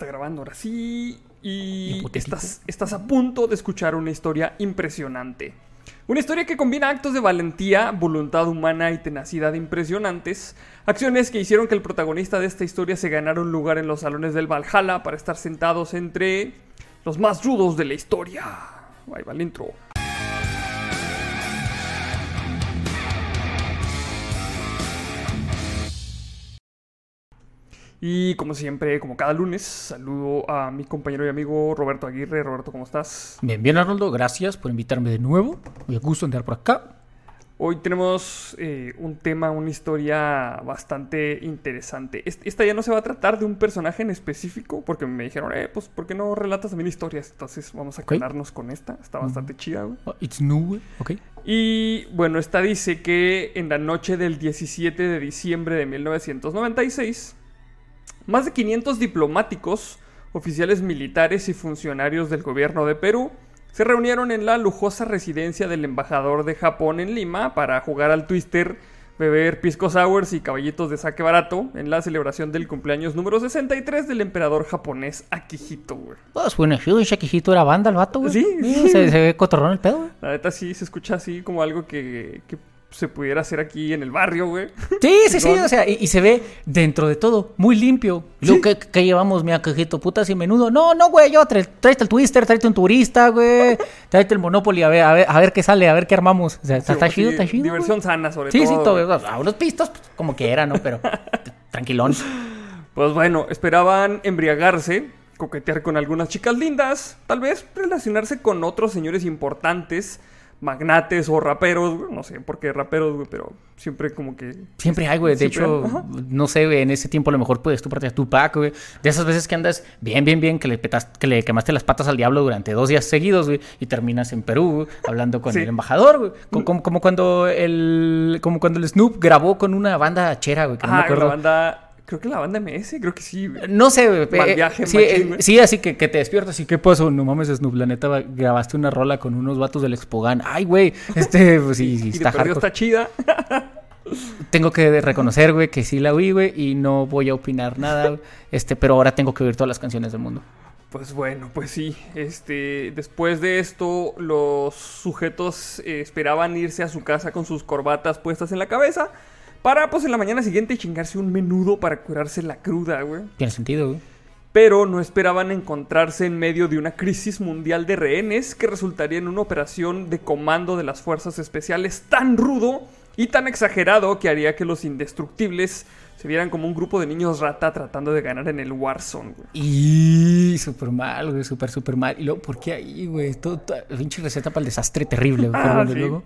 está grabando ahora sí. Y estás, estás a punto de escuchar una historia impresionante. Una historia que combina actos de valentía, voluntad humana y tenacidad impresionantes. Acciones que hicieron que el protagonista de esta historia se ganara un lugar en los salones del Valhalla para estar sentados entre los más rudos de la historia. Ahí va el intro. Y como siempre, como cada lunes, saludo a mi compañero y amigo Roberto Aguirre. Roberto, ¿cómo estás? Bien, bien, Arnoldo, gracias por invitarme de nuevo. Me gusto andar por acá. Hoy tenemos eh, un tema, una historia bastante interesante. Est- Esta ya no se va a tratar de un personaje en específico, porque me dijeron, eh, pues, ¿por qué no relatas también historias? Entonces vamos a quedarnos con esta. Está bastante chida, güey. Oh, it's new, güey. ok. Y bueno, esta dice que en la noche del 17 de diciembre de 1996, más de 500 diplomáticos, oficiales militares y funcionarios del gobierno de Perú se reunieron en la lujosa residencia del embajador de Japón en Lima para jugar al twister, beber pisco sours y caballitos de saque barato en la celebración del cumpleaños número 63 del emperador japonés Akihito, güey. Pues bueno, Shakijito era banda el vato, güey. Sí. Se, se ve cotorrón el pedo, güey. La neta sí se escucha así como algo que, que se pudiera hacer aquí en el barrio, güey. Sí, sí, sí, o sea, y, y se ve dentro de todo muy limpio. Y luego, ¿qué, qué llevamos, mi Akijito? Putas y menudo. No, no, güey, yo, tra- tráete el Twister, tráete un turista, güey. Tráete el Monopoly, a ver, a ver, a ver qué sale, a ver qué armamos. O sea, está, Sí, chido, sí, está chido. Diversión sana, sobre Sí, sí, todo. todo. güey. o sea, unos pistos, pues, como quiera, ¿no? Pero tranquilón. Pues bueno, esperaban embriagarse, coquetear con algunas chicas lindas, tal vez relacionarse con otros señores importantes, magnates o raperos, güey, no sé por qué raperos, güey, pero siempre como que... Siempre hay, güey. De hecho, no sé, güey, en ese tiempo a lo mejor puedes tú parte a Tupac, güey. De esas veces que andas bien, bien, bien, que le, petas, que le quemaste las patas al diablo durante dos días seguidos, güey, y terminas en Perú, güey, hablando con Sí. el embajador, güey. Como, como- como cuando el, como cuando el Snoop grabó con una banda chera, güey, que no me Ah, la acuerdo. banda... Creo que la banda MS, creo que sí. No sé, güey. Mal eh, viaje, sí, machín, eh, güey. sí, así que, que te despiertas y qué pasó. No mames, Snoop, la neta, grabaste una rola con unos vatos del Expogan. Ay, güey, este, pues sí, sí, Y de está hardcore. está chida. Tengo que reconocer, güey, que sí la oí, güey, y no voy a opinar nada, este, pero ahora tengo que oír todas las canciones del mundo. Pues bueno, pues sí. Este, después de esto, los sujetos eh, esperaban irse a su casa con sus corbatas puestas en la cabeza para, pues, en la mañana siguiente chingarse un menudo para curarse la cruda, güey. Tiene sentido, güey. Pero no esperaban encontrarse en medio de una crisis mundial de rehenes que resultaría en una operación de comando de las fuerzas especiales tan rudo y tan exagerado que haría que los indestructibles se vieran como un grupo de niños rata tratando de ganar en el Warzone, güey. Y súper mal, güey, súper, súper mal. Y luego, ¿por qué ahí, güey? Todo, todo- pinche receta para el desastre terrible, güey. Ah, sí. luego-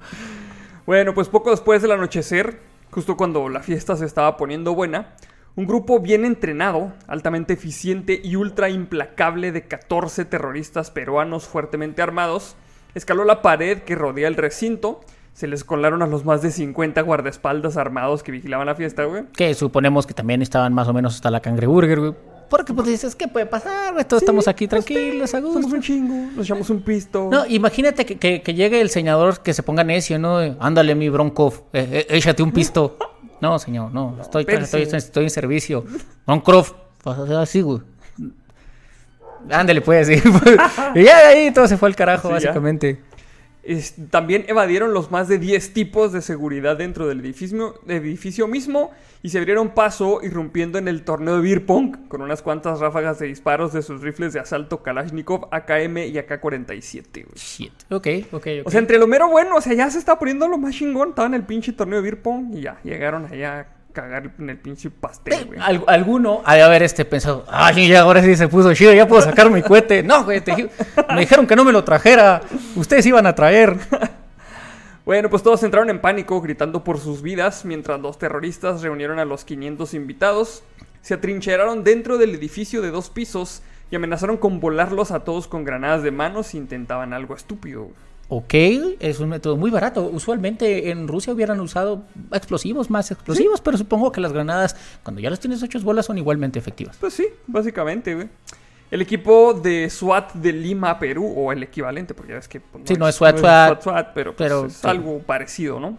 Bueno, pues poco después del anochecer, justo cuando la fiesta se estaba poniendo buena, un grupo bien entrenado, altamente eficiente y ultra implacable de 14 terroristas peruanos fuertemente armados, escaló la pared que rodea el recinto, se les colaron a los más de 50 guardaespaldas armados que vigilaban la fiesta, güey. Que suponemos que también estaban más o menos hasta la cangreburger, güey. Porque pues dices, ¿qué puede pasar, güey? Todos estamos aquí tranquilos, a gusto. Somos un chingo, nos echamos un pisto. No, imagínate que, que- que llegue el señor que se ponga necio, ¿no? Ándale, mi Bronkov, eh, eh, échate un pisto. No, señor, no, estoy, estoy, estoy en servicio. Bronkov, vas a hacer así, güey. Ándale, pues, sí. y ya de ahí todo se fue al carajo, Sí, ya. Es- también evadieron los más de 10 tipos de seguridad dentro del edificio, edificio mismo y se abrieron paso irrumpiendo en el torneo de beer pong con unas cuantas ráfagas de disparos de sus rifles de asalto Kalashnikov, AKM y AK-47. güey. Shit. Ok, ok, ok. O sea, entre lo mero bueno, o sea, ya se está poniendo lo más chingón. Estaba en el pinche torneo de beer pong y ya llegaron allá cagar en el pinche pastel, güey. Al- alguno ha de haber este pensado, ay, ya ahora sí se puso chido, ya puedo sacar mi cohete. No, güey, te me dijeron que no me lo trajera. Ustedes iban a traer. Bueno, pues todos entraron en pánico, gritando por sus vidas, mientras los terroristas reunieron a los 500 invitados, se atrincheraron dentro del edificio de dos pisos y amenazaron con volarlos a todos con granadas de mano si intentaban algo estúpido. Ok, es un método muy barato. Usualmente en Rusia hubieran usado explosivos, más explosivos, pero supongo que las granadas, cuando ya las tienes hechas bolas, son igualmente efectivas. Pues sí, básicamente, güey. El equipo de SWAT de Lima, Perú, o el equivalente, porque ya ves que... pues, Sí, no es SWAT, SWAT, SWAT, pero, pues, pero es sí. algo parecido, ¿no?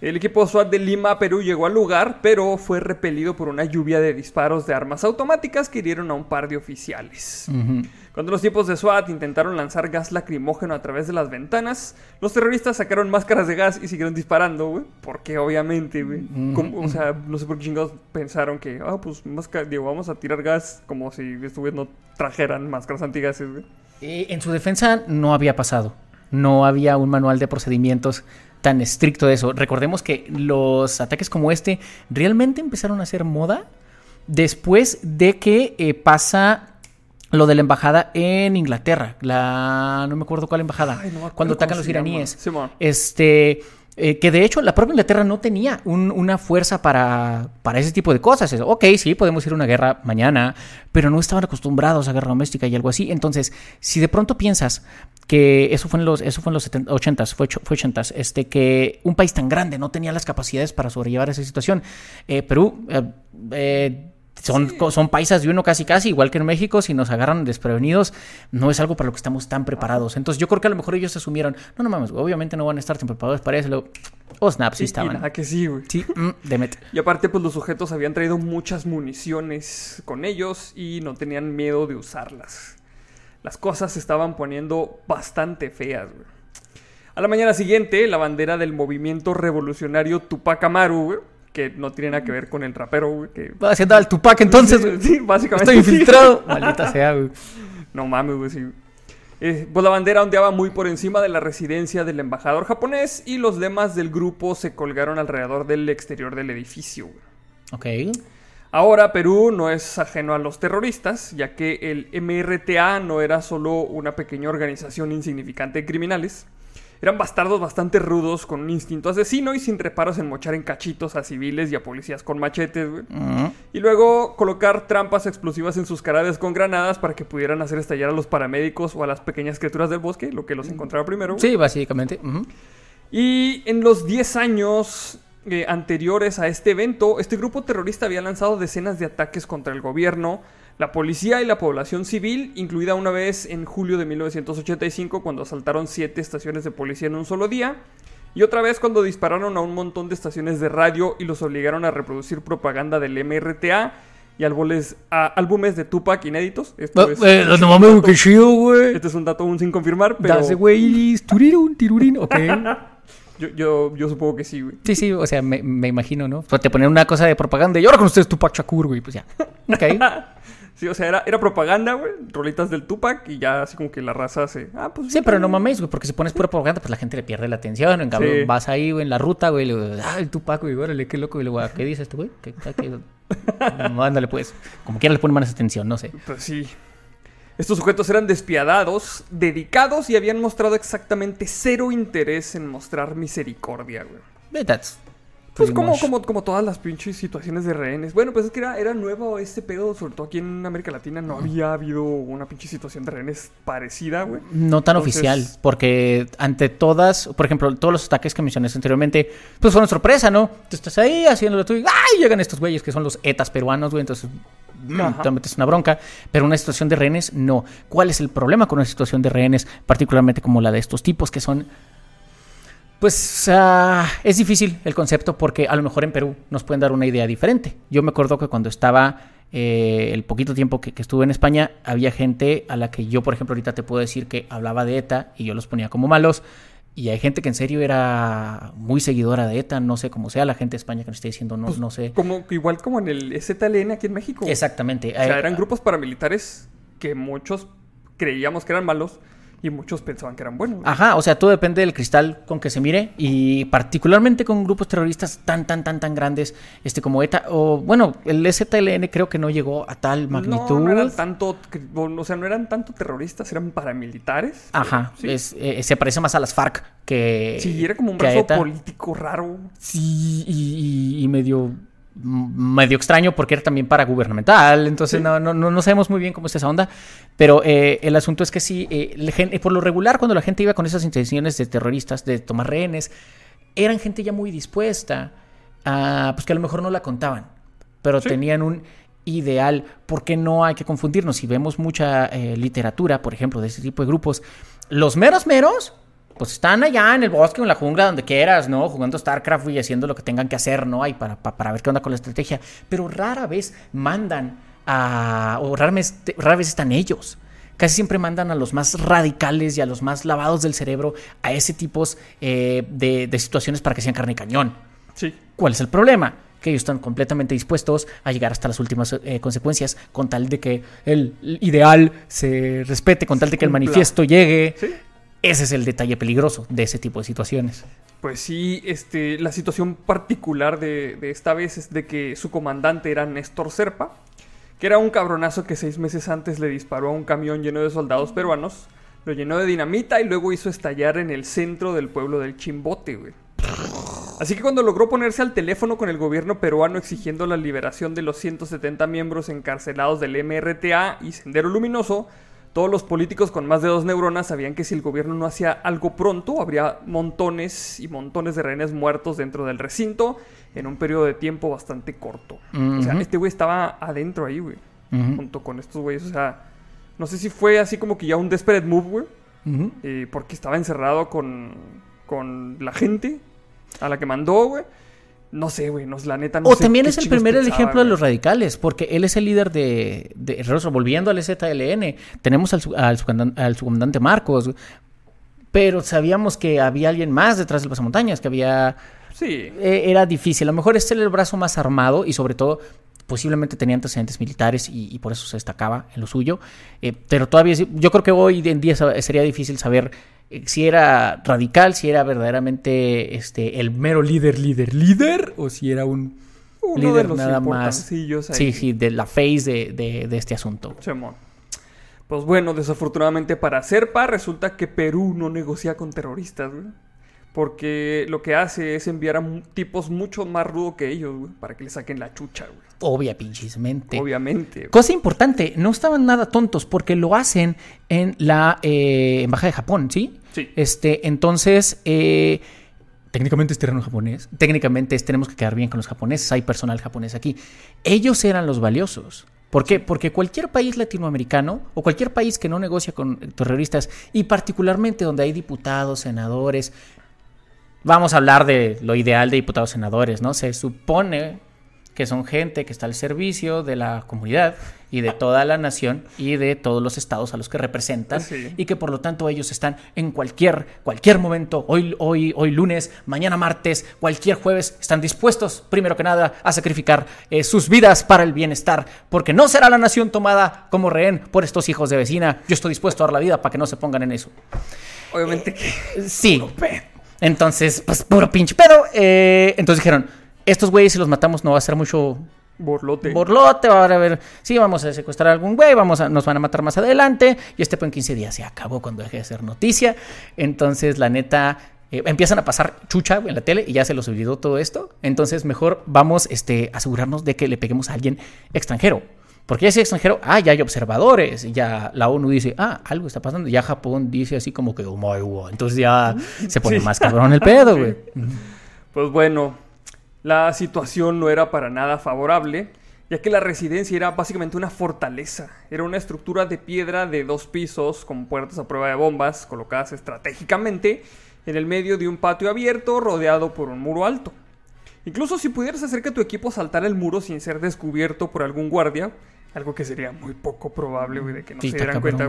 El equipo SWAT de Lima, Perú, llegó al lugar, pero fue repelido por una lluvia de disparos de armas automáticas que hirieron a un par de oficiales. Ujú. Cuando los tipos de SWAT intentaron lanzar gas lacrimógeno a través de las ventanas, los terroristas sacaron máscaras de gas y siguieron disparando, güey. Porque obviamente, güey. O sea, no sé por qué chingados pensaron que, ah, pues máscara, digo, vamos a tirar gas como si estos no trajeran máscaras antigases, güey. Eh, en su defensa no había pasado. No había un manual de procedimientos tan estricto de eso. Recordemos que los ataques como este realmente empezaron a ser moda después de que eh, pasa lo de la embajada en Inglaterra. La no me acuerdo cuál embajada. Ay, no cuando atacan los iraníes. Simón. Este. eh, que de hecho la propia Inglaterra no tenía un- una fuerza para, para ese tipo de cosas. Es, ok, sí, podemos ir a una guerra mañana, pero no estaban acostumbrados a guerra doméstica y algo así. Entonces, si de pronto piensas que eso fue en los, eso fue en los 70 80s, fue, fue 80s, este, que un país tan grande no tenía las capacidades para sobrellevar esa situación. Eh, Perú, eh, son, son paisas de uno casi casi, igual que en México, si nos agarran desprevenidos, no es algo para lo que estamos tan preparados. Entonces yo creo que a lo mejor ellos asumieron, no, no mames, obviamente no van a estar tan preparados para eso. Luego, oh, snap, sí estaban. nada que sí, güey. Sí, mm, demet. Y aparte, pues los sujetos habían traído muchas municiones con ellos y no tenían miedo de usarlas. Las cosas se estaban poniendo bastante feas, güey. A la mañana siguiente, la bandera del movimiento revolucionario Tupac Amaru, güey, que no tiene nada que ver con el rapero, güey, que... Va haciendo al Tupac entonces, Sí, güey. sí, básicamente Estoy infiltrado. Maldita sea, güey. No mames, güey, sí. Eh, pues la bandera ondeaba muy por encima de la residencia del embajador japonés y los lemas del grupo se colgaron alrededor del exterior del edificio, güey. Ok. Ahora Perú no es ajeno a los terroristas, ya que el MRTA no era solo una pequeña organización insignificante de criminales. Eran bastardos bastante rudos con un instinto asesino y sin reparos en mochar en cachitos a civiles y a policías con machetes, güey. Y luego colocar trampas explosivas en sus carades con granadas para que pudieran hacer estallar a los paramédicos o a las pequeñas criaturas del bosque, lo que los encontraba primero. güey. Sí, básicamente. Y en los 10 años eh, anteriores a este evento, este grupo terrorista había lanzado decenas de ataques contra el gobierno, la policía y la población civil, incluida una vez en julio de 1985 cuando asaltaron siete estaciones de policía en un solo día, y otra vez cuando dispararon a un montón de estaciones de radio y los obligaron a reproducir propaganda del MRTA y álbumes, a- álbumes de Tupac inéditos. Esto Ah, es- eh, no mames, qué chido, güey. este es un dato aún sin confirmar, pero Dase, güey, turirun, tirurín, ok. yo, yo, yo supongo que sí, güey. Sí, sí, o sea, me, me imagino, ¿no? Pues te ponen una cosa de propaganda y ahora con ustedes Tupac Shakur, güey, pues ya. Ok. Sí, o sea, era, era propaganda, güey. Rolitas del Tupac y ya así como que la raza se. Ah, pues. Sí, pero no mames, güey, porque si pones pura propaganda, pues la gente le pierde la atención. En cambio, Sí. vas ahí, güey, en la ruta, güey, le ah, el Tupac, güey, órale, qué loco. Y luego, ¿qué dice este güey? ¿Qué, qué- qué? No, ándale, pues. Como quiera le ponen más atención, no sé. Pues sí. Estos sujetos eran despiadados, dedicados y habían mostrado exactamente cero interés en mostrar misericordia, güey. That's Pues como, como, como todas las pinches situaciones de rehenes. Bueno, pues es que era, era nuevo este pedo, sobre todo aquí en América Latina no había habido una pinche situación de rehenes parecida, güey. No tan Entonces- oficial, porque ante todas, por ejemplo, todos los ataques que mencioné anteriormente, pues fueron sorpresa, ¿no? Tú estás ahí haciéndolo tú y ¡ay! Llegan estos güeyes que son los etas peruanos, güey, entonces Ajá. te metes una bronca, pero una situación de rehenes, no. ¿Cuál es el problema con una situación de rehenes, particularmente como la de estos tipos que son... Pues es difícil el concepto porque a lo mejor en Perú nos pueden dar una idea diferente. Yo me acuerdo que cuando estaba eh, el poquito tiempo que, que estuve en España, había gente a la que yo, por ejemplo, ahorita te puedo decir que hablaba de ETA y yo los ponía como malos. Y hay gente que en serio era muy seguidora de ETA, no sé cómo sea, la gente de España que nos esté diciendo, no, Pues, no sé. Como, igual como en el ZLN aquí en México. Exactamente. O sea, eran grupos paramilitares que muchos creíamos que eran malos y muchos pensaban que eran buenos. Ajá, o sea, todo depende del cristal con que se mire y particularmente con grupos terroristas tan, tan, tan, tan grandes, este como ETA, o bueno, el ZLN creo que no llegó a tal magnitud. No, no eran tanto, o sea, no eran tanto terroristas, eran paramilitares. Ajá, Sí. es, eh, se parece más a las FARC que... Sí, era como un brazo político raro. Sí, y, y- y medio medio extraño porque era también para gubernamental, entonces no, no, no, no sabemos muy bien cómo es esa onda, pero eh, el asunto es que sí, eh, la gen- por lo regular cuando la gente iba con esas intenciones de terroristas, de tomar rehenes, eran gente ya muy dispuesta a, pues que a lo mejor no la contaban, pero Sí. tenían un ideal, porque no hay que confundirnos, si vemos mucha eh, literatura, por ejemplo, de ese tipo de grupos, los meros meros pues están allá en el bosque o en la jungla, donde quieras, ¿no? Jugando StarCraft y haciendo lo que tengan que hacer, ¿no? Y para, pa- para ver qué onda con la estrategia. Pero rara vez mandan a. o rara vez, rara vez están ellos. Casi siempre mandan a los más radicales y a los más lavados del cerebro a ese tipo de, de situaciones para que sean carne y cañón. Sí. ¿Cuál es el problema? Que ellos están completamente dispuestos a llegar hasta las últimas eh, consecuencias con tal de que el ideal se respete, con tal de que el manifiesto llegue. Sí. Ese es el detalle peligroso de ese tipo de situaciones. Pues sí, este, la situación particular de, de esta vez es de que su comandante era Néstor Serpa, que era un cabronazo que seis meses antes le disparó a un camión lleno de soldados peruanos, lo llenó de dinamita y luego hizo estallar en el centro del pueblo del Chimbote, güey. Así que cuando logró ponerse al teléfono con el gobierno peruano exigiendo la liberación de los 170 miembros encarcelados del MRTA y Sendero Luminoso, todos los políticos con más de dos neuronas sabían que si el gobierno no hacía algo pronto, habría montones y montones de rehenes muertos dentro del recinto en un periodo de tiempo bastante corto. O sea, este güey estaba adentro ahí, güey, junto con estos güeyes. O sea, no sé si fue así como que ya un desperate move, güey, eh, porque estaba encerrado con, con la gente a la que mandó, güey. No sé, güey, no, la neta no o sé también es el primer pensaba, ejemplo de los radicales, porque él es el líder de, de. Volviendo al ZLN, tenemos al, su- al, al subcomandante Marcos, pero sabíamos que había alguien más detrás del pasamontañas, que había... Sí, eh, era difícil. A lo mejor este era el brazo más armado y sobre todo posiblemente tenía antecedentes militares y, y por eso se destacaba en lo suyo. Eh, pero todavía yo creo que hoy en día sería difícil saber si era radical, si era verdaderamente este el mero líder, líder, líder, o si era un uno de líder los nada más. ahí. Sí, sí, de la face de, de- de este asunto. Pues bueno, desafortunadamente para Serpa resulta que Perú no negocia con terroristas, güey. Porque lo que hace es enviar a tipos mucho más rudos que ellos, güey, para que le saquen la chucha, güey. Obvia pinchismente. Obviamente. güey. Cosa importante, no estaban nada tontos porque lo hacen en la eh, embajada de Japón, ¿sí? Sí. Este, entonces, eh, técnicamente es terreno japonés. Técnicamente es- tenemos que quedar bien con los japoneses. Hay personal japonés aquí. Ellos eran los valiosos. ¿Por qué? Porque cualquier país latinoamericano o cualquier país que no negocia con terroristas y particularmente donde hay diputados, senadores, vamos a hablar de lo ideal de diputados senadores, ¿no? Se supone que son gente que está al servicio de la comunidad y de toda la nación y de todos los estados a los que representan Sí. y que por lo tanto ellos están en cualquier cualquier momento, hoy hoy hoy lunes, mañana martes, cualquier jueves están dispuestos primero que nada a sacrificar eh, sus vidas para el bienestar, porque no será la nación tomada como rehén por estos hijos de vecina. Yo estoy dispuesto a dar la vida para que no se pongan en eso. Obviamente que. Sí. Entonces, pues puro pinche pedo. Eh, entonces dijeron, estos güeyes si los matamos no va a ser mucho Borlote. borlote, va a haber, sí, vamos a secuestrar a algún güey, vamos a, nos van a matar más adelante. Y este pues en 15 días se acabó cuando deje de ser noticia. Entonces, la neta, eh, empiezan a pasar chucha en la tele y ya se los olvidó todo esto. Entonces, mejor vamos este, a asegurarnos de que le peguemos a alguien extranjero. Porque ya si es extranjero, ah, ya hay observadores, y ya la ONU dice, ah, algo está pasando, ya Japón dice así como que, oh my god, entonces ya se pone Sí. más cabrón el pedo, Sí. güey. Pues bueno, la situación no era para nada favorable, ya que la residencia era básicamente una fortaleza. Era una estructura de piedra de dos pisos con puertas a prueba de bombas colocadas estratégicamente en el medio de un patio abierto rodeado por un muro alto. Incluso si pudieras hacer que tu equipo saltara el muro sin ser descubierto por algún guardia, algo que sería muy poco probable, güey, de que no Sí, se dieran cabrón, cuenta,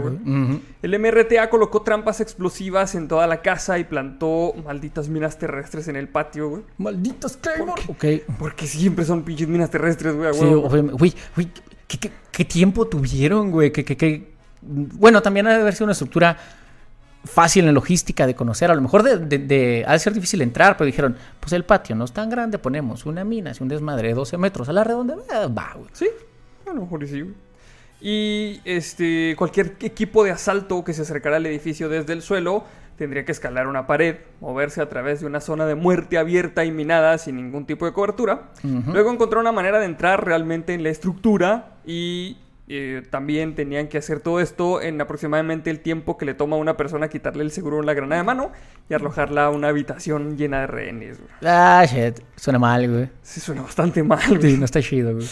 güey. El MRTA colocó trampas explosivas en toda la casa y plantó malditas minas terrestres en el patio, güey. Malditos Claymore. Ok. Porque siempre son pinches minas terrestres, güey. a Sí, obviamente. Güey, güey, ¿qué, qué, qué tiempo tuvieron, güey? ¿Qué, qué, qué? Bueno, también ha de haber sido una estructura fácil en logística de conocer. A lo mejor de, de, de- ha de ser difícil entrar, pero dijeron, pues el patio no es tan grande, ponemos una mina, si un desmadre de 12 metros a la redonda, va, güey. Sí, a lo mejor y sí. Y este, cualquier equipo de asalto que se acercara al edificio desde el suelo tendría que escalar una pared, moverse a través de una zona de muerte abierta y minada sin ningún tipo de cobertura. Luego encontrar una manera de entrar realmente en la estructura y eh, también tenían que hacer todo esto en aproximadamente el tiempo que le toma a una persona quitarle el seguro en la granada de mano y arrojarla a una habitación llena de rehenes. güey. Ah, shit. Suena mal, güey. Sí, suena bastante mal. güey. Sí, no está chido, güey.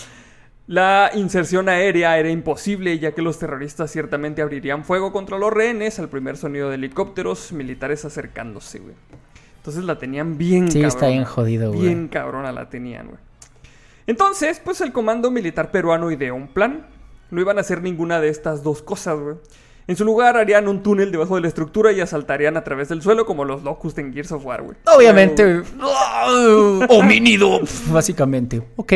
La inserción aérea era imposible ya que los terroristas ciertamente abrirían fuego contra los rehenes al primer sonido de helicópteros militares acercándose, güey. Entonces la tenían bien Sí, está bien jodido, güey. Bien cabrona la tenían, güey. Entonces, pues el comando militar peruano ideó un plan. No iban a hacer ninguna de estas dos cosas, güey. En su lugar harían un túnel debajo de la estructura y asaltarían a través del suelo como los Locust en Gears of War, güey. Obviamente. Homínido. Básicamente. Ok,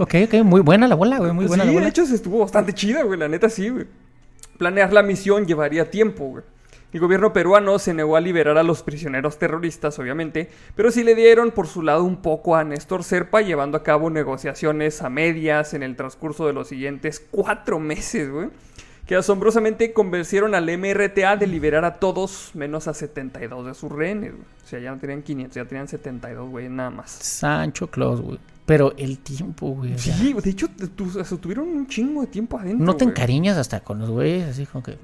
ok, ok. Muy buena la bola, güey. Muy buena sí, la bola. de hecho se estuvo bastante chida, güey. La neta sí, güey. Planear la misión llevaría tiempo, güey. El gobierno peruano se negó a liberar a los prisioneros terroristas, obviamente, pero sí le dieron por su lado un poco a Néstor Serpa, llevando a cabo negociaciones a medias en el transcurso de los siguientes cuatro meses, güey. Que asombrosamente convencieron al MRTA de liberar a todos menos a 72 de sus rehenes, güey. O sea, ya no tenían 500, ya tenían 72, güey, nada más. Sancho Claus, güey. Pero el tiempo, güey. Sí, de hecho, tuvieron un chingo de tiempo adentro. no te güey. encariñas hasta con los güeyes, así como que.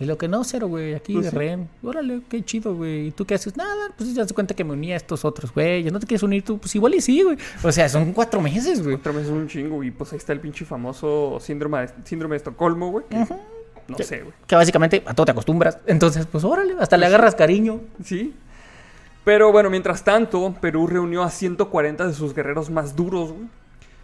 Y lo que no, cero, güey, aquí Pues de sí. rehén. Órale, qué chido, güey. ¿Y tú qué haces? Nada, pues ya te cuenta que me uní a estos otros, güey. ¿No te quieres unir tú? Pues igual y sí, güey. O sea, son cuatro meses, güey. Otra vez un chingo, y pues ahí está el pinche famoso síndrome de, síndrome de Estocolmo, güey. que No sé, güey. Que básicamente a todo te acostumbras. Entonces, pues órale, hasta le agarras cariño. Sí. Pero bueno, mientras tanto, Perú reunió a 140 de sus guerreros más duros, güey.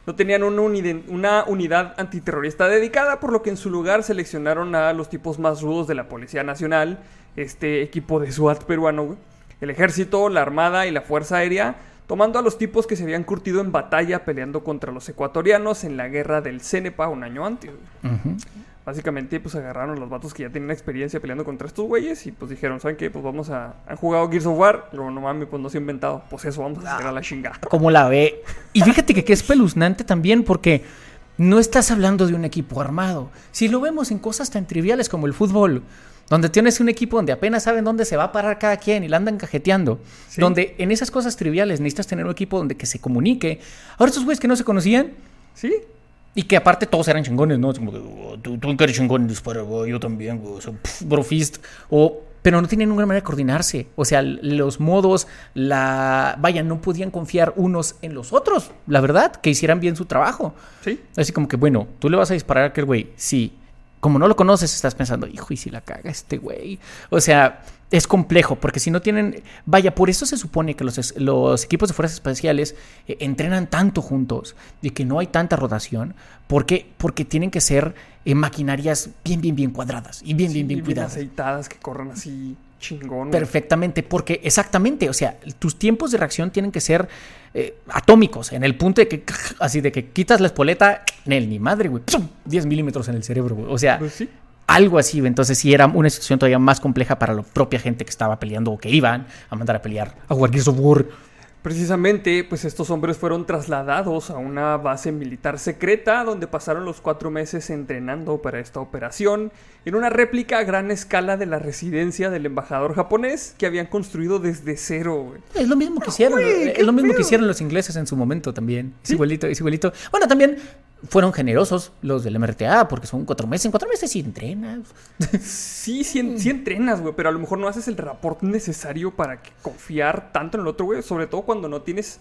No tenían una, unidad antiterrorista dedicada, por lo que en su lugar seleccionaron a los tipos más rudos de la Policía Nacional, este equipo de SWAT peruano. El ejército, la armada y la fuerza aérea, tomando a los tipos que se habían curtido en batalla peleando contra los ecuatorianos en la guerra del Cenepa un año antes. Básicamente, pues agarraron los vatos que ya tenían experiencia peleando contra estos güeyes y pues dijeron, ¿saben qué? Pues vamos a... Han jugado Gears of War, luego no mames, pues no se ha inventado. Pues eso, vamos a hacer a la chingada. Como la ve. Y fíjate que, que es peluznante también porque no estás hablando de un equipo armado. Si lo vemos en cosas tan triviales como el fútbol, donde tienes un equipo donde apenas saben dónde se va a parar cada quien y la andan cajeteando, Sí. donde en esas cosas triviales necesitas tener un equipo donde que se comunique. Ahora estos güeyes que no se conocían ¿Sí? Y que aparte todos eran chingones, ¿no? Es como que, "Oh, tú, tú eres chingón dispara, güey, yo también, güey. O sea, pf, brofist. O, pero no tenían ninguna manera de coordinarse. O sea, los modos, la... Vaya, no podían confiar unos en los otros, la verdad, que hicieran bien su trabajo. ¿Sí? Así como que, bueno, tú le vas a disparar a aquel güey, sí. Como no lo conoces, estás pensando, hijo, ¿y si la caga este güey? O sea, es complejo, porque si no tienen... Vaya, por eso se supone que los, los equipos de fuerzas especiales eh, entrenan tanto juntos y que no hay tanta rotación, porque, porque tienen que ser eh, maquinarias bien, bien, bien cuadradas y bien, Sí, bien, bien cuidadas. aceitadas, que corran así chingón. Perfectamente, porque exactamente, o sea, tus tiempos de reacción tienen que ser eh, atómicos, en el punto de que, así de que quitas la espoleta, Nel, ni madre, güey, ¡pum! 10 milímetros en el cerebro, güey. O sea, Pues sí. Algo así, entonces sí era una situación todavía más compleja para la propia gente que estaba peleando o que iban a mandar a pelear a jugar Gears of War. Precisamente, pues estos hombres fueron trasladados a una base militar secreta donde pasaron los cuatro meses entrenando para esta operación en una réplica a gran escala de la residencia del embajador japonés que habían construido desde cero. Es lo mismo que hicieron, güey, es lo mismo que hicieron los ingleses en su momento también. Es Sí. igualito, es igualito. Bueno, también fueron generosos los del MRTA porque son cuatro meses. En cuatro meses sí entrenas. Sí, sí, en- sí entrenas, güey, pero a lo mejor no haces el rapport necesario para que confiar tanto en el otro, güey, sobre todo cuando no tienes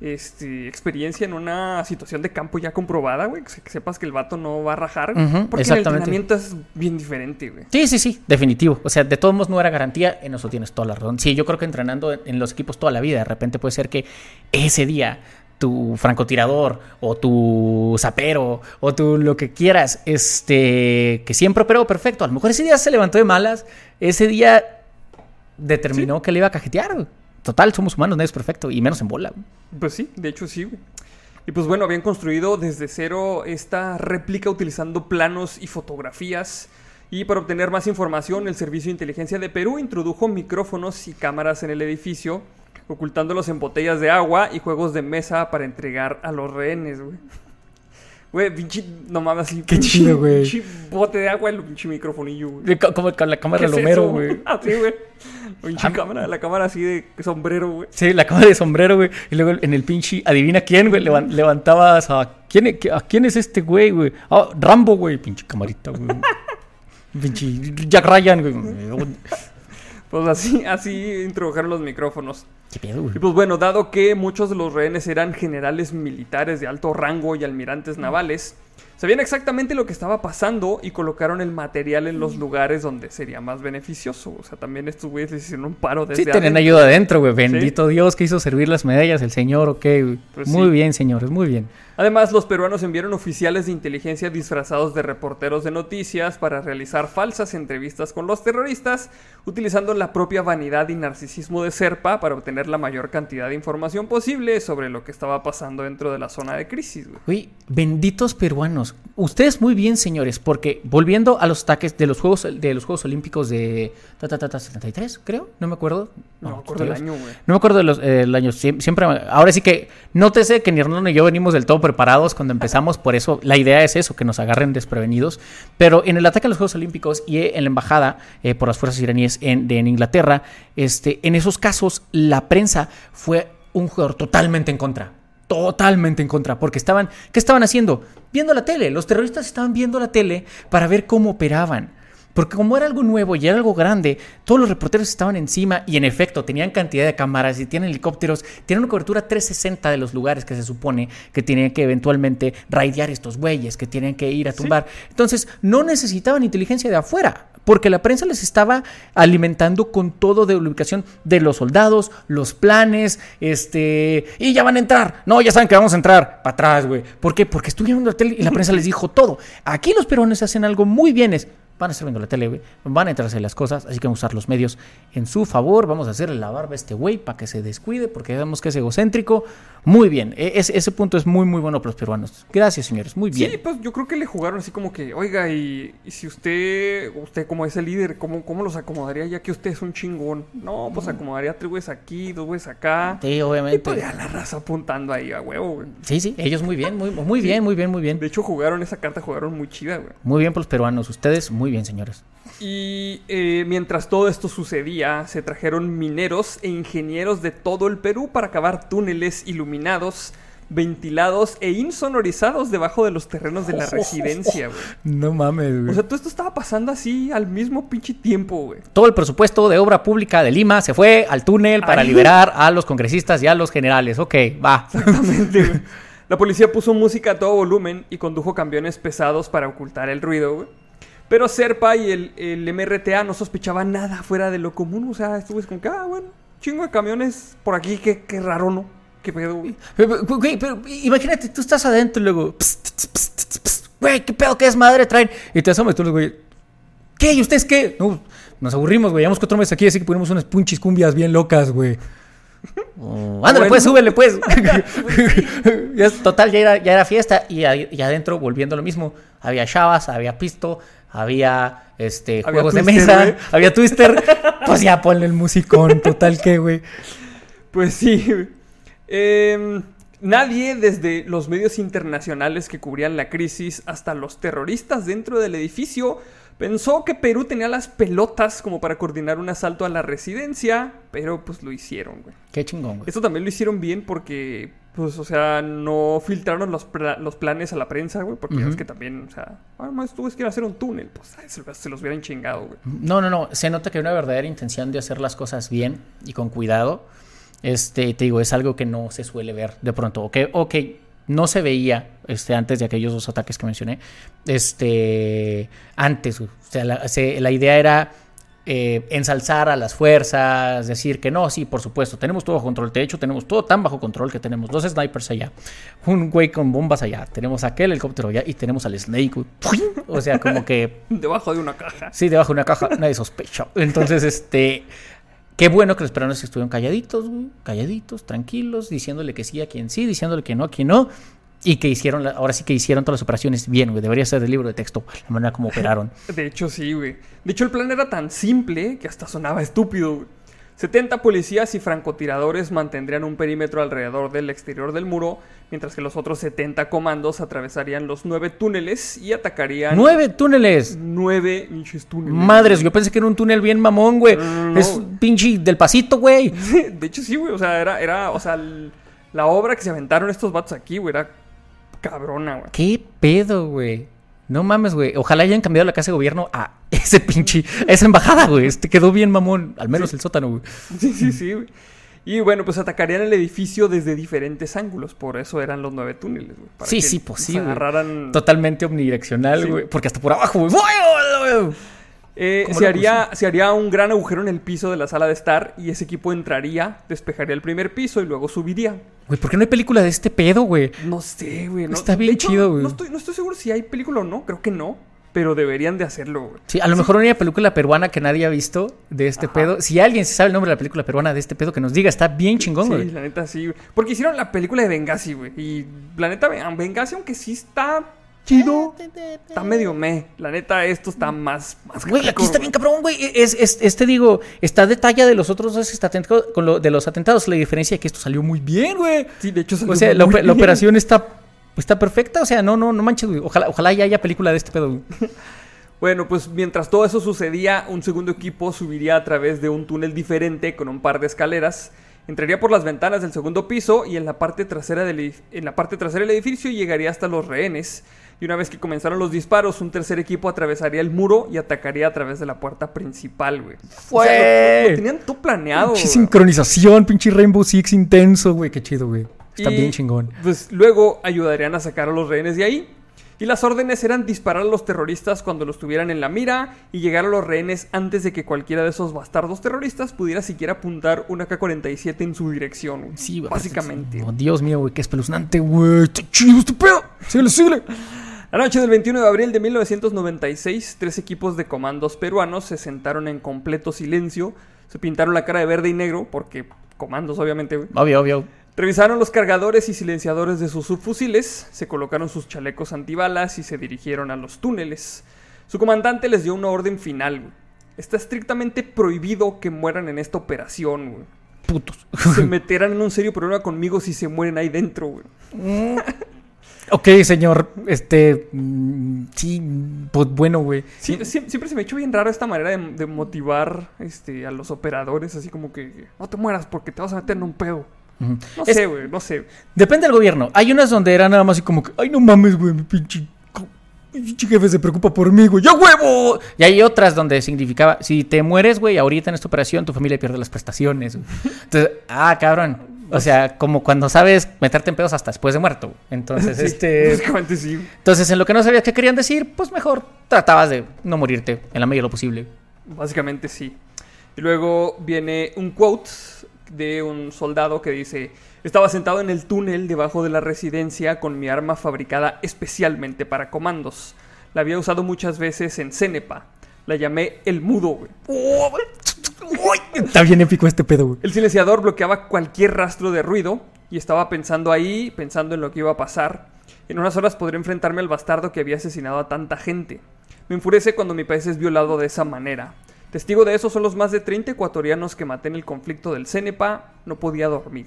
este, experiencia en una situación de campo ya comprobada, güey, que, se- que sepas que el vato no va a rajar, porque el entrenamiento es bien diferente, güey. Sí, sí, sí, definitivo. O sea, de todos modos no era garantía, en eso tienes toda la razón. Sí, yo creo que entrenando en, en los equipos toda la vida, de repente puede ser que ese día tu francotirador o tu zapero o tu lo que quieras, este, que siempre operó perfecto, a lo mejor ese día se levantó de malas, ese día determinó que le iba a cajetear. Total, somos humanos, nadie es perfecto, y menos en bola. Pues sí, de hecho sí, güey. Y pues bueno, habían construido desde cero esta réplica utilizando planos y fotografías. Y para obtener más información, el Servicio de Inteligencia de Perú introdujo micrófonos y cámaras en el edificio, ocultándolos en botellas de agua y juegos de mesa para entregar a los rehenes, güey. Güey, pinche, no mames, así. Qué chido, güey. Pinche bote de agua y el pinche microfonillo, güey. Como con la cámara ¿Qué de Lomero, güey. Así, güey. Pinche Ah. cámara, la cámara así de sombrero, güey. Sí, la cámara de sombrero, güey. Y luego en el pinche, adivina quién, güey. levan- levantabas a. ¿quién, ¿A quién es este güey, güey? Ah, Rambo, güey. Pinche camarita, güey. pinche Jack Ryan, güey. Pues así, así introdujeron los micrófonos. ¿Qué pedo, güey? Y pues bueno, dado que muchos de los rehenes eran generales militares de alto rango y almirantes navales, Sabían exactamente lo que estaba pasando y colocaron el material en los lugares donde sería más beneficioso. O sea, también estos güeyes les hicieron un paro desde Sí, tienen ayuda adentro, güey. Bendito Dios que hizo servir las medallas, el señor, ok. Pues muy bien, señores, muy bien. Además, los peruanos enviaron oficiales de inteligencia disfrazados de reporteros de noticias para realizar falsas entrevistas con los terroristas, utilizando la propia vanidad y narcisismo de Serpa para obtener la mayor cantidad de información posible sobre lo que estaba pasando dentro de la zona de crisis. Uy, benditos peruanos. Ustedes muy bien, señores, porque volviendo a los ataques de los Juegos, de los juegos Olímpicos de 73, creo, no me acuerdo. No, me acuerdo del año, güey. No me acuerdo del eh, año. Siempre, ahora sí que nótese que ni Hernán ni yo venimos del todo preparados cuando empezamos, por eso la idea es eso, que nos agarren desprevenidos. Pero en el ataque a los Juegos Olímpicos y en la embajada eh, por las fuerzas iraníes en, en Inglaterra, este, en esos casos la prensa fue un jugador totalmente en contra. Totalmente en contra, porque estaban, ¿qué estaban haciendo? Viendo la tele. Los terroristas estaban viendo la tele para ver cómo operaban. Porque como era algo nuevo y era algo grande, todos los reporteros estaban encima y en efecto tenían cantidad de cámaras y tienen helicópteros, tienen una cobertura 360 de los lugares que se supone que tienen que eventualmente raidear estos güeyes, que tienen que ir a tumbar. Entonces no necesitaban inteligencia de afuera, porque la prensa les estaba alimentando con todo de la ubicación de los soldados, los planes, este, y ya van a entrar. No, ya saben que vamos a entrar para atrás, güey. ¿Por qué? Porque estuvieron en la tele y la prensa les dijo todo. Aquí los peruanos hacen algo muy bien, es van a estar viendo la tele, güey. Van a entrarse las cosas, así que vamos a usar los medios en su favor. Vamos a hacerle la barba a este güey para que se descuide, porque vemos que es egocéntrico. Muy bien, e, ese, punto es muy, muy bueno para los peruanos. Gracias, señores, muy bien. Sí, pues yo creo que le jugaron así como que, oiga, y, si usted, usted como es el líder, ¿cómo, ¿cómo los acomodaría ya que usted es un chingón? No, pues acomodaría tres güeyes aquí, dos güeyes acá. Sí, obviamente. Y pues la raza apuntando ahí a huevo, güey. Sí, sí, ellos muy bien, muy, muy bien, muy bien, muy bien. De hecho, jugaron esa carta, jugaron muy chida, güey. Muy bien por los peruanos, ustedes muy bien, señores. Y eh, mientras todo esto sucedía, se trajeron mineros e ingenieros de todo el Perú para cavar túneles iluminados, ventilados e insonorizados debajo de los terrenos de la residencia, güey. No mames, güey. O sea, todo esto estaba pasando así al mismo pinche tiempo, güey. Todo el presupuesto de obra pública de Lima se fue al túnel para liberar a los congresistas y a los generales. Ok, va. Exactamente, güey. La policía puso música a todo volumen y condujo camiones pesados para ocultar el ruido, güey. Pero Serpa y el, MRTA no sospechaban nada fuera de lo común. O sea, estuve con que, ah, bueno, chingo de camiones por aquí, qué, qué raro, ¿no? ¿Qué pedo, güey? Pero, imagínate, tú estás adentro y luego, güey, qué pedo, qué desmadre traen. Y te asomas tú, güey, ¿qué? ¿Y ustedes qué? No, nos aburrimos, güey. Llevamos cuatro meses aquí, así que ponemos unas punchis cumbias bien locas, güey. Oh, ándale, pues, súbele, pues. Total, ya era, ya era fiesta y, y adentro volviendo lo mismo. Había chavas, había pisto, había este juegos de mesa, había Twister, pues ya ponle el musicón, total que, güey. Pues sí. Em, nadie, desde los medios internacionales que cubrían la crisis hasta los terroristas dentro del edificio, pensó que Perú tenía las pelotas como para coordinar un asalto a la residencia, pero pues lo hicieron, güey. Qué chingón, güey. Esto también lo hicieron bien porque pues, o sea, no filtraron los, los planes a la prensa, güey, porque es que también, o sea, además tú quieren hacer un túnel, pues se, los hubieran chingado, güey. No, no, no, se nota que hay una verdadera intención de hacer las cosas bien y con cuidado. Este, te digo, es algo que no se suele ver de pronto, o que, o no se veía este, antes de aquellos dos ataques que mencioné. Este, antes, o sea, la idea era eh, ensalzar a las fuerzas, decir que no, sí, por supuesto, tenemos todo bajo control. De hecho, tenemos todo tan bajo control que tenemos dos snipers allá, un güey con bombas allá, tenemos aquel helicóptero allá y tenemos al Snake. O sea, como que. debajo de una caja. Sí, debajo de una caja, nadie sospecha. Entonces, este. Qué bueno que los peruanos estuvieron calladitos, calladitos, tranquilos, diciéndole que sí a quien sí, diciéndole que no a quien no. Y que hicieron, ahora sí que hicieron todas las operaciones bien, güey. Debería ser del libro de texto, la manera como operaron. De hecho, sí, güey. De hecho, el plan era tan simple que hasta sonaba estúpido, güey. 70 policías y francotiradores mantendrían un perímetro alrededor del exterior del muro, mientras que los otros 70 comandos atravesarían los nueve túneles y atacarían. ¡Nueve túneles! Nueve pinches túneles. Madres, yo pensé que era un túnel bien mamón, güey. Es pinche del pasito, güey. de hecho, sí, güey. O sea, era, era, o sea, la obra que se aventaron estos vatos aquí, güey, era cabrona, güey. ¿Qué pedo, güey? No mames, güey. Ojalá hayan cambiado la casa de gobierno a ese pinche, esa embajada, güey. Este quedó bien mamón, al menos el sótano, güey. Sí, sí, sí, güey. Y bueno, pues atacarían el edificio desde diferentes ángulos. Por eso eran los nueve túneles, güey. para Sí, que sí, güey. agarraran. Totalmente omnidireccional, Sí. güey. Porque hasta por abajo, güey. Eh, ¿Cómo se, haría, se haría un gran agujero en el piso de la sala de estar. Y ese equipo entraría, despejaría el primer piso y luego subiría. Güey, ¿por qué no hay película de este pedo, güey? No sé, güey. no- Está bien hecho, chido, güey. No estoy, no estoy seguro si hay película o no. Creo que no. Pero deberían de hacerlo, güey. Sí, a lo mejor una película peruana que nadie ha visto de este Ajá. pedo. Si alguien se sabe el nombre de la película peruana de este pedo, que nos diga, está bien chingón, Sí, güey. la neta sí, güey. Porque hicieron la película de Benghazi, güey. Y la neta, Benghazi, aunque sí está chido, está medio meh. La neta, esto está más. más Güey, aquí está bien cabrón, güey. Es, es, este digo, está de talla de los otros dos atentados, con lo, de los atentados. La diferencia es que esto salió muy bien, güey. Sí, de hecho, salió O sea, la, muy ope- la bien. operación está, está perfecta. O sea, no, no, no manches, güey. Ojalá, ojalá ya haya película de este pedo, güey. Bueno, pues mientras todo eso sucedía, un segundo equipo subiría a través de un túnel diferente con un par de escaleras. Entraría por las ventanas del segundo piso y en la parte trasera del, en la parte trasera del edificio llegaría hasta los rehenes. Y una vez que comenzaron los disparos, un tercer equipo atravesaría el muro y atacaría a través de la puerta principal, güey. O sea, lo- tenían todo planeado. Pinche güey. sincronización, pinche Rainbow Six intenso, güey. Qué chido, güey. Está Y, bien chingón. Pues luego ayudarían a sacar a los rehenes de ahí. Y las órdenes eran disparar a los terroristas cuando los tuvieran en la mira y llegar a los rehenes antes de que cualquiera de esos bastardos terroristas pudiera siquiera apuntar una K-47 en su dirección. güey. Sí. Básicamente. Oh, Dios mío, güey, qué espeluznante, güey. Está chido este pedo. Síguele, síguele. La noche del 21 de abril de 1996, tres equipos de comandos peruanos se sentaron en completo silencio. Se pintaron la cara de verde y negro, porque comandos, obviamente. Obvio, obvio. Revisaron los cargadores y silenciadores de sus subfusiles, se colocaron sus chalecos antibalas y se dirigieron a los túneles. Su comandante les dio una orden final. Está estrictamente prohibido que mueran en esta operación. güey. Putos. Se meterán en un serio problema conmigo si se mueren ahí dentro. güey. Ok, señor. Este. mm, sí, pues bueno, güey. Sie- sie- siempre se me ha hecho bien raro esta manera de, de motivar este, a los operadores, así como que no te mueras porque te vas a meter en un pedo. No Es- sé, güey, no sé. Depende del gobierno. Hay unas donde era nada más así como que, ay, no mames, güey, mi pinche. Mi pinche jefe se preocupa por mí, güey. ¡Ya huevo! Y hay otras donde significaba, si te mueres, güey, ahorita en esta operación, tu familia pierde las prestaciones. güey. Entonces, ah, cabrón. O sea, como cuando sabes meterte en pedos hasta después de muerto. Entonces, Sí, este. Básicamente sí. Entonces, en lo que no sabías qué querían decir, pues mejor tratabas de no morirte en la medida de lo posible. Básicamente sí. Y luego viene un quote de un soldado que dice, estaba sentado en el túnel debajo de la residencia con mi arma fabricada especialmente para comandos. La había usado muchas veces en Cenepa. La llamé el mudo, güey. Está bien épico este pedo, güey. El silenciador bloqueaba cualquier rastro de ruido y estaba pensando ahí, pensando en lo que iba a pasar. En unas horas podré enfrentarme al bastardo que había asesinado a tanta gente. Me enfurece cuando mi país es violado de esa manera. Testigo de eso son los más de 30 ecuatorianos que maté en el conflicto del Cenepa. No podía dormir.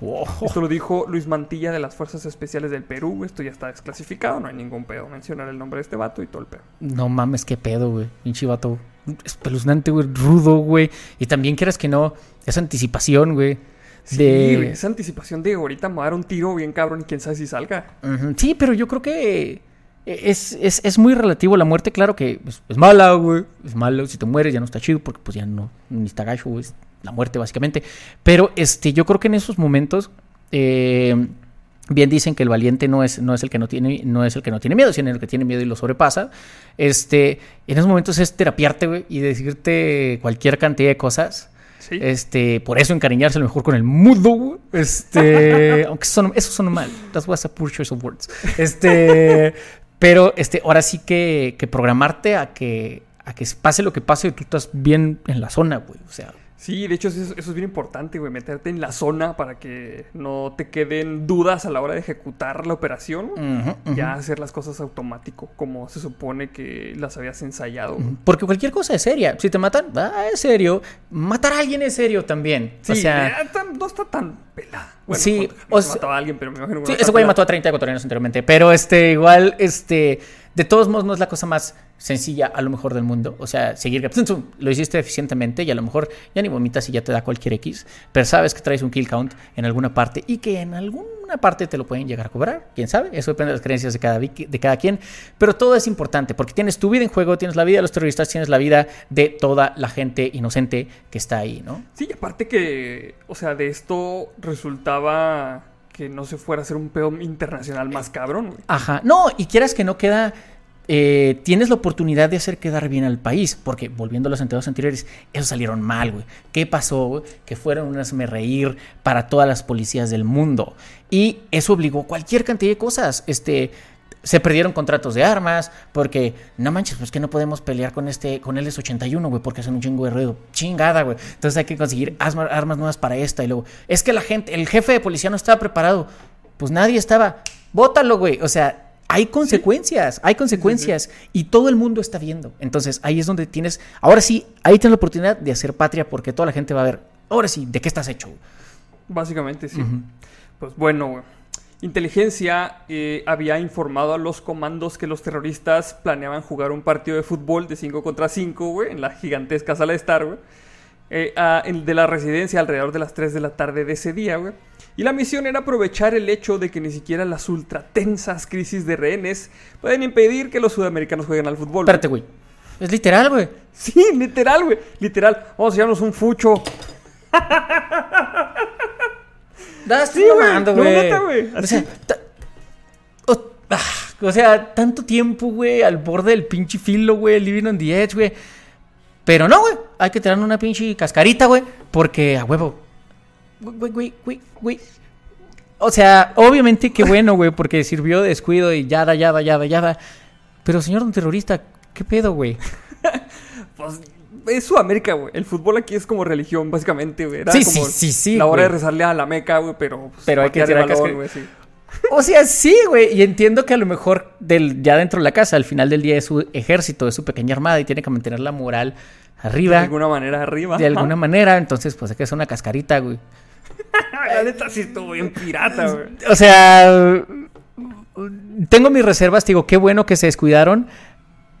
Wow. Esto lo dijo Luis Mantilla de las Fuerzas Especiales del Perú. Esto ya está desclasificado, no hay ningún pedo. Mencionar el nombre de este vato y todo el pedo. No mames, qué pedo, güey. Pinche vato. Espeluznante, güey. Rudo, güey. Y también quieras que no, esa anticipación, güey. Sí, De... güey, esa anticipación de ahorita me va a dar un tiro bien cabrón y quién sabe si salga. Sí, pero yo creo que es, es, es muy relativo. La muerte, claro que es, es mala, güey. Es malo. Si te mueres ya no está chido porque pues ya no, ni está gacho, güey. La muerte, básicamente. Pero este, yo creo que en esos momentos... eh, Bien dicen que el valiente no es, no es el que no tiene, no es el que no tiene miedo, sino el que tiene miedo y lo sobrepasa. Este, en esos momentos es terapiarte, y decirte cualquier cantidad de cosas. Sí. Este, por eso encariñarse a lo mejor con el mudo. Este, aunque son, eso son mal. That's was a poor choice of words. Este, pero este, ahora sí que, que programarte a que, a que pase lo que pase, tú estás bien en la zona, güey. O sea, Sí, de hecho eso, eso es bien importante, güey, meterte en la zona para que no te queden dudas a la hora de ejecutar la operación. ujú. Ya hacer las cosas automático, como se supone que las habías ensayado. Porque cualquier cosa es seria. Si te matan, ah, es serio. Matar a alguien es serio también. Sí, o sea, eh, no está tan pelada. Bueno, Sí, o sea- mataba a alguien, pero me imagino que Sí, no ese güey mató a 30 ecuatorianos anteriormente. Pero este, igual, este. De todos modos, no es la cosa más sencilla a lo mejor del mundo. O sea, seguir lo hiciste eficientemente y a lo mejor ya ni vomitas y ya te da cualquier X, pero sabes que traes un kill count en alguna parte y que en alguna parte te lo pueden llegar a cobrar. Quién sabe, eso depende de las creencias de cada, de cada quien. Pero todo es importante porque tienes tu vida en juego, tienes la vida de los terroristas, tienes la vida de toda la gente inocente que está ahí, ¿no? Sí, aparte que, o sea, de esto resultaba que no se fuera a hacer un pedo internacional más cabrón, Ajá. No, y quieras que no queda. Eh, tienes la oportunidad de hacer quedar bien al país, porque volviendo a los anteriores, esos salieron mal, güey. ¿Qué pasó? Que fueron unas me reír para todas las policías del mundo. Y eso obligó cualquier cantidad de cosas. Este, se perdieron contratos de armas, porque no manches, pues que no podemos pelear con este, con el S81, güey, porque hacen un chingo de ruido. Chingada, güey. Entonces hay que conseguir armas nuevas para esta. Y luego, es que la gente, el jefe de policía no estaba preparado. Pues nadie estaba. Bótalo, güey. O sea, hay consecuencias, hay consecuencias. Y todo el mundo está viendo. Entonces ahí es donde tienes. Ahora sí, ahí tienes la oportunidad de hacer patria, porque toda la gente va a ver. Ahora sí, ¿de qué estás hecho? Básicamente, sí. Pues bueno. Inteligencia eh, había informado a los comandos que los terroristas planeaban jugar un partido de fútbol de 5 contra 5, güey, en la gigantesca sala de estar, güey. Eh, de la residencia alrededor de las 3 de la tarde de ese día, güey. Y la misión era aprovechar el hecho de que ni siquiera las ultratensas crisis de rehenes pueden impedir que los sudamericanos jueguen al fútbol. Espérate, güey. Es literal, güey. Sí, literal, güey. Literal. Vamos a llevarnos un fucho. sí, güey. O sea, ah, o sea, tanto tiempo, güey, al borde del pinche filo, güey, living on the edge, güey. Pero no, güey, hay que tener una pinche cascarita, güey, porque a huevo. Güey, güey, güey, güey. O sea, obviamente qué bueno, güey, porque sirvió de descuido y ya, ya, ya, ya, ya. Pero señor don terrorista, ¿qué pedo, güey? pues es Sudamérica, güey. El fútbol aquí es como religión, básicamente, güey. sí, sí, sí, sí, La hora de rezarle a la meca, güey, pero... Pues, pero hay que tirar balón, güey, sí. O sea, sí, güey. Y entiendo que a lo mejor del, ya dentro de la casa, al final del día es su ejército, es su pequeña armada y tiene que mantener la moral arriba. De alguna manera arriba. De alguna manera. Entonces, pues es que es una cascarita, güey. la neta sí estuvo bien pirata, güey. O sea, tengo mis reservas. Digo, qué bueno que se descuidaron.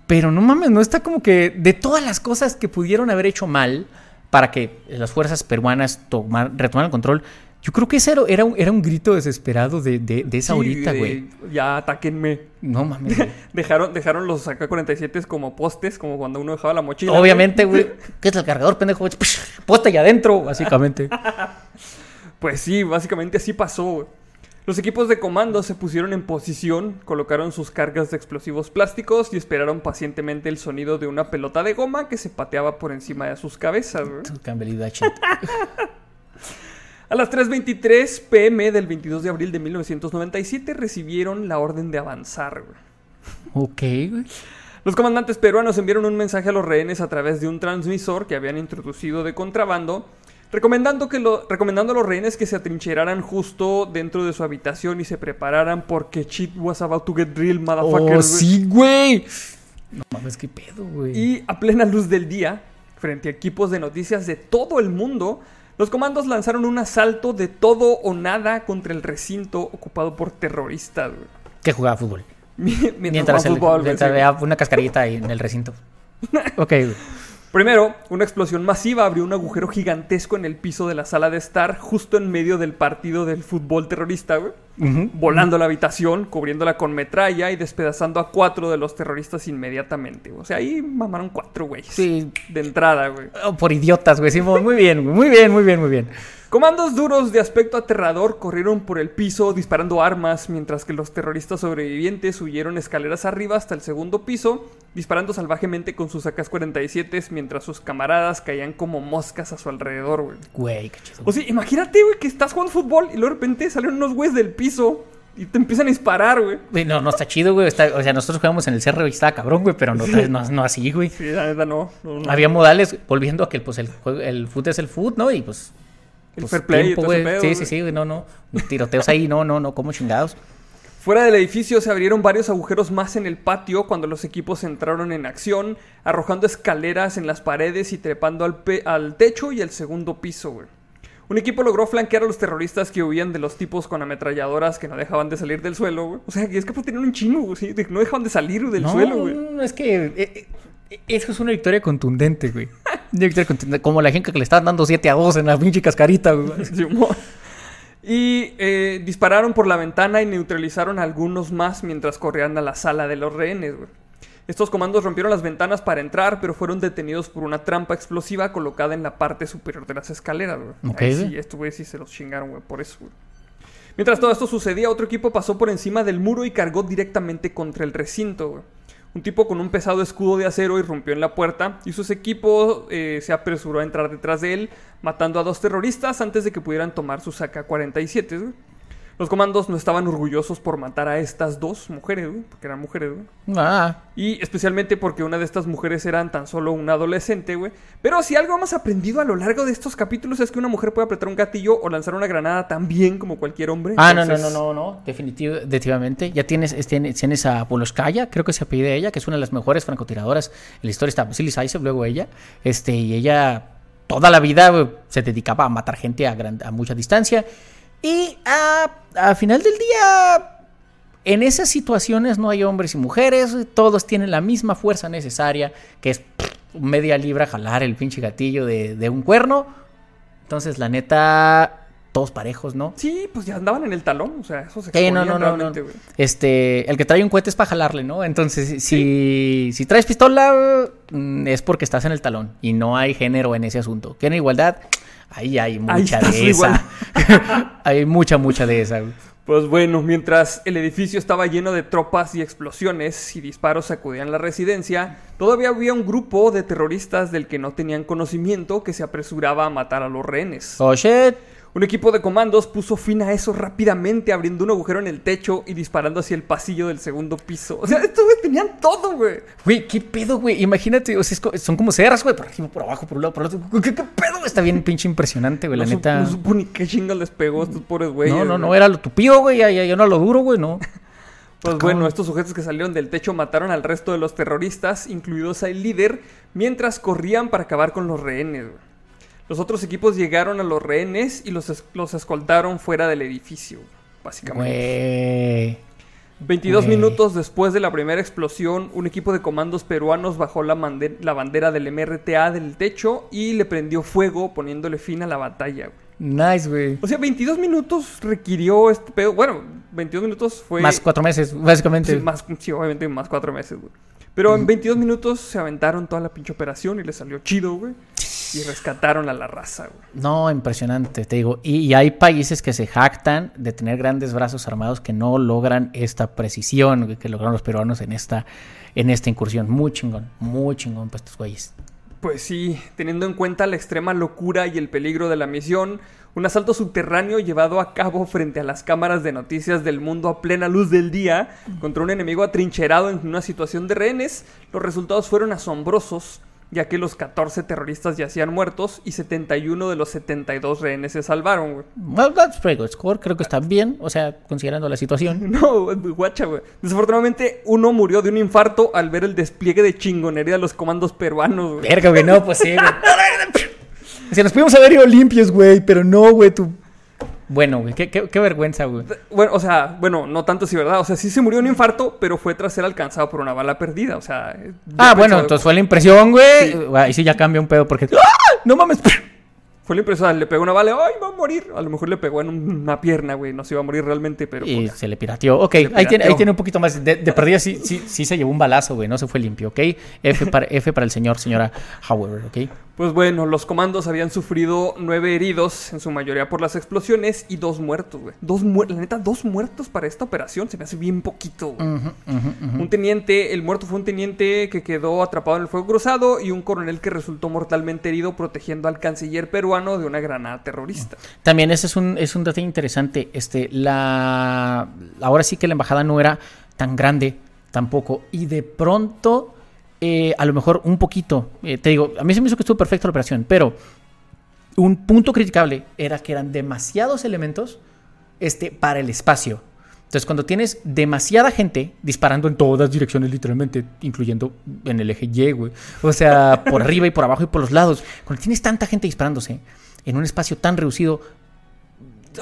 Pero no mames, no está como que de todas las cosas que pudieron haber hecho mal para que las fuerzas peruanas tomar, retomaran el control, yo creo que ese era, un, era un grito desesperado de, de, esa ahorita, güey. Ya, atáquenme. No mames. dejaron, dejaron los AK-47 como postes, como cuando uno dejaba la mochila. Obviamente, güey. ¿Qué es el cargador, pendejo? Posta allá adentro, básicamente. pues sí, básicamente así pasó, güey. Los equipos de comando se pusieron en posición, colocaron sus cargas de explosivos plásticos y esperaron pacientemente el sonido de una pelota de goma que se pateaba por encima de sus cabezas. A las 3.23 pm del 22 de abril de 1997 recibieron la orden de avanzar. Ok, Los comandantes peruanos enviaron un mensaje a los rehenes a través de un transmisor que habían introducido de contrabando Recomendando, que lo, recomendando a los rehenes que se atrincheraran justo dentro de su habitación y se prepararan porque shit was about to get real, motherfucker. Oh, sí, güey. No mames, qué pedo, güey. Y a plena luz del día, frente a equipos de noticias de todo el mundo, los comandos lanzaron un asalto de todo o nada contra el recinto ocupado por terroristas, güey. Que jugaba fútbol. mientras, mientras, fútbol, mientras veía una cascarita ahí en el recinto. ok, güey. Primero, una explosión masiva abrió un agujero gigantesco en el piso de la sala de estar, justo en medio del partido del fútbol terrorista, güey. Volando la habitación, cubriéndola con metralla y despedazando a cuatro de los terroristas inmediatamente. O sea, ahí mamaron cuatro, güey. Sí. De entrada, güey. Oh, por idiotas, güey. Sí, muy bien, muy bien, muy bien, muy bien. Comandos duros de aspecto aterrador corrieron por el piso disparando armas, mientras que los terroristas sobrevivientes huyeron escaleras arriba hasta el segundo piso, disparando salvajemente con sus AK-47 mientras sus camaradas caían como moscas a su alrededor, güey. Güey, qué chido. O sea, imagínate, güey, que estás jugando fútbol y luego de repente salen unos güeyes del piso y te empiezan a disparar, güey. No, no está chido, güey. o sea, nosotros jugamos en el CR y estaba cabrón, güey, pero no, no, así, güey. Sí, la verdad no, Había modales, volviendo a que pues, el, el foot es el foot, ¿no? Y pues el pues, fair play, güey. Sí, sí, sí, no, no. Tiroteos ahí, no, no, no, como chingados. Fuera del edificio se abrieron varios agujeros más en el patio cuando los equipos entraron en acción, arrojando escaleras en las paredes y trepando al, al techo y al segundo piso, güey. Un equipo logró flanquear a los terroristas que huían de los tipos con ametralladoras que no dejaban de salir del suelo, güey. O sea, es que pues tenían un chingo, güey, ¿sí? no dejaban de salir del suelo, güey. No, es que eh, eh, eso es una victoria contundente, güey. Una victoria contundente, como la gente que le estaban dando 7 a 2 en la pinche cascarita, güey. Y eh, dispararon por la ventana y neutralizaron a algunos más mientras corrían a la sala de los rehenes, güey. Estos comandos rompieron las ventanas para entrar, pero fueron detenidos por una trampa explosiva colocada en la parte superior de las escaleras, güey. Ok, Ahí güey. sí, estos güeyes sí se los chingaron, güey, por eso, güey. Mientras todo esto sucedía, otro equipo pasó por encima del muro y cargó directamente contra el recinto, güey. Un tipo con un pesado escudo de acero irrumpió en la puerta y sus equipos eh, se apresuró a entrar detrás de él, matando a dos terroristas antes de que pudieran tomar sus AK-47, güey. Los comandos no estaban orgullosos por matar a estas dos mujeres, güey, porque eran mujeres, güey. Ah, Y especialmente porque una de estas mujeres eran tan solo una adolescente, güey. Pero si algo hemos aprendido a lo largo de estos capítulos es que una mujer puede apretar un gatillo o lanzar una granada tan bien como cualquier hombre. Ah, no, no, no, no, no, definitivo, definitivamente. Ya tienes, es- tienes, tienes a Poloskaya, creo que se apellida ella, que es una de las mejores francotiradoras en la historia. Está Vasily luego ella. Este, y ella toda la vida se dedicaba a matar gente a, gran- a mucha distancia. Y a, a final del día, en esas situaciones no hay hombres y mujeres, todos tienen la misma fuerza necesaria, que es media libra jalar el pinche gatillo de, de un cuerno. Entonces, la neta, todos parejos, ¿no? Sí, pues ya andaban en el talón, o sea, eso se Sí, no, no, no, no. Este, el que trae un cohete es para jalarle, ¿no? Entonces, si, si traes pistola, mm, es porque estás en el talón y no hay género en ese asunto. ¿Quieren igualdad? Ahí hay mucha de esa. hay mucha, mucha de esa. Pues bueno, mientras el edificio estaba lleno de tropas y explosiones y disparos sacudían la residencia, todavía había un grupo de terroristas del que no tenían conocimiento que se apresuraba a matar a los rehenes. Oh, shit. Un equipo de comandos puso fin a eso rápidamente, abriendo un agujero en el techo y disparando hacia el pasillo del segundo piso. O sea, estos güeyes tenían todo, güey. Güey, ¿qué pedo, güey? Imagínate, o sea, es son como cerras, güey, por arriba, por abajo, por un lado, por otro. ¿Qué, qué pedo? Está bien pinche impresionante, güey, la no, neta. no supo ni qué chingas les pegó a estos pobres güeyes. No, no, no, güey. era lo tupido, güey, ya, ya, ya no lo duro, güey, no. Pues bueno, estos sujetos que salieron del techo mataron al resto de los terroristas, incluidos al líder, mientras corrían para acabar con los rehenes. güey. Los otros equipos llegaron a los rehenes y los, es- los escoltaron fuera del edificio, básicamente. Güey. 22 Güey. minutos después de la primera explosión, un equipo de comandos peruanos bajó la, bandera del MRTA del techo y le prendió fuego poniéndole fin a la batalla. güey. Nice, güey. O sea, 22 minutos requirió este pedo. Bueno, 22 minutos fue... Más cuatro meses, básicamente. Sí, más, sí, obviamente más cuatro meses, güey. Pero en 22 minutos se aventaron toda la pinche operación y les salió chido, güey. Y rescataron a la raza, güey. No, impresionante, te digo. Y, y hay países que se jactan de tener grandes brazos armados que no logran esta precisión que lograron los peruanos en esta, en esta incursión. Muy chingón, muy chingón para estos güeyes. Pues sí, teniendo en cuenta la extrema locura y el peligro de la misión, un asalto subterráneo llevado a cabo frente a las cámaras de noticias del mundo a plena luz del día contra un enemigo atrincherado en una situación de rehenes, los resultados fueron asombrosos, ya que los 14 terroristas yacían muertos y 71 de los 72 rehenes se salvaron, güey. Well, that's pretty good score. Creo que está bien, o sea, considerando la situación. No, guacha, güey. Desafortunadamente, uno murió de un infarto al ver el despliegue de chingonería de los comandos peruanos, güey. Verga, güey, no, pues sí, güey. Si nos pudimos haber ido limpios, güey, pero no, güey, tú. Bueno, güey, qué, qué- qué vergüenza, güey. Bueno, o sea, bueno, no tanto si verdad. O sea, sí se murió de un infarto, pero fue tras ser alcanzado por una bala perdida. O sea. yo Ah, bueno, entonces fue la impresión, güey. Sí. Ahí sí ya cambia un pedo porque. ¡Ah! No mames. Fue la impresión, le pegó una bala, ¡ay, va a morir! A lo mejor le pegó en un- una pierna, güey. No se iba a morir realmente, pero. Y pues, se le pirateó. Ok, ahí, Tiene, ahí tiene un poquito más. De, de perdida sí, sí, sí se llevó un balazo, güey. No se fue limpio, ¿ok? F para, F para el señor, señora Howard, ¿ok? Pues bueno, los comandos habían sufrido nueve heridos, en su mayoría por las explosiones, y dos muertos, güey. Dos muertos, la neta, dos muertos para esta operación se me hace bien poquito, güey. Un teniente, el muerto fue un teniente que quedó atrapado en el fuego cruzado y un coronel que resultó mortalmente herido protegiendo al canciller peruano de una granada terrorista. También ese es un, es un dato interesante. Este, la, ahora sí que la embajada no era tan grande tampoco. Y de pronto, eh, a lo mejor un poquito. eh, te digo, a mí se me hizo que estuvo perfecta la operación, pero un punto criticable era que eran demasiados elementos este, para el espacio. Entonces, cuando tienes demasiada gente disparando en todas direcciones, literalmente, incluyendo en el eje Y, güey. O sea, por arriba y por abajo y por los lados. Cuando tienes tanta gente disparándose, en un espacio tan reducido,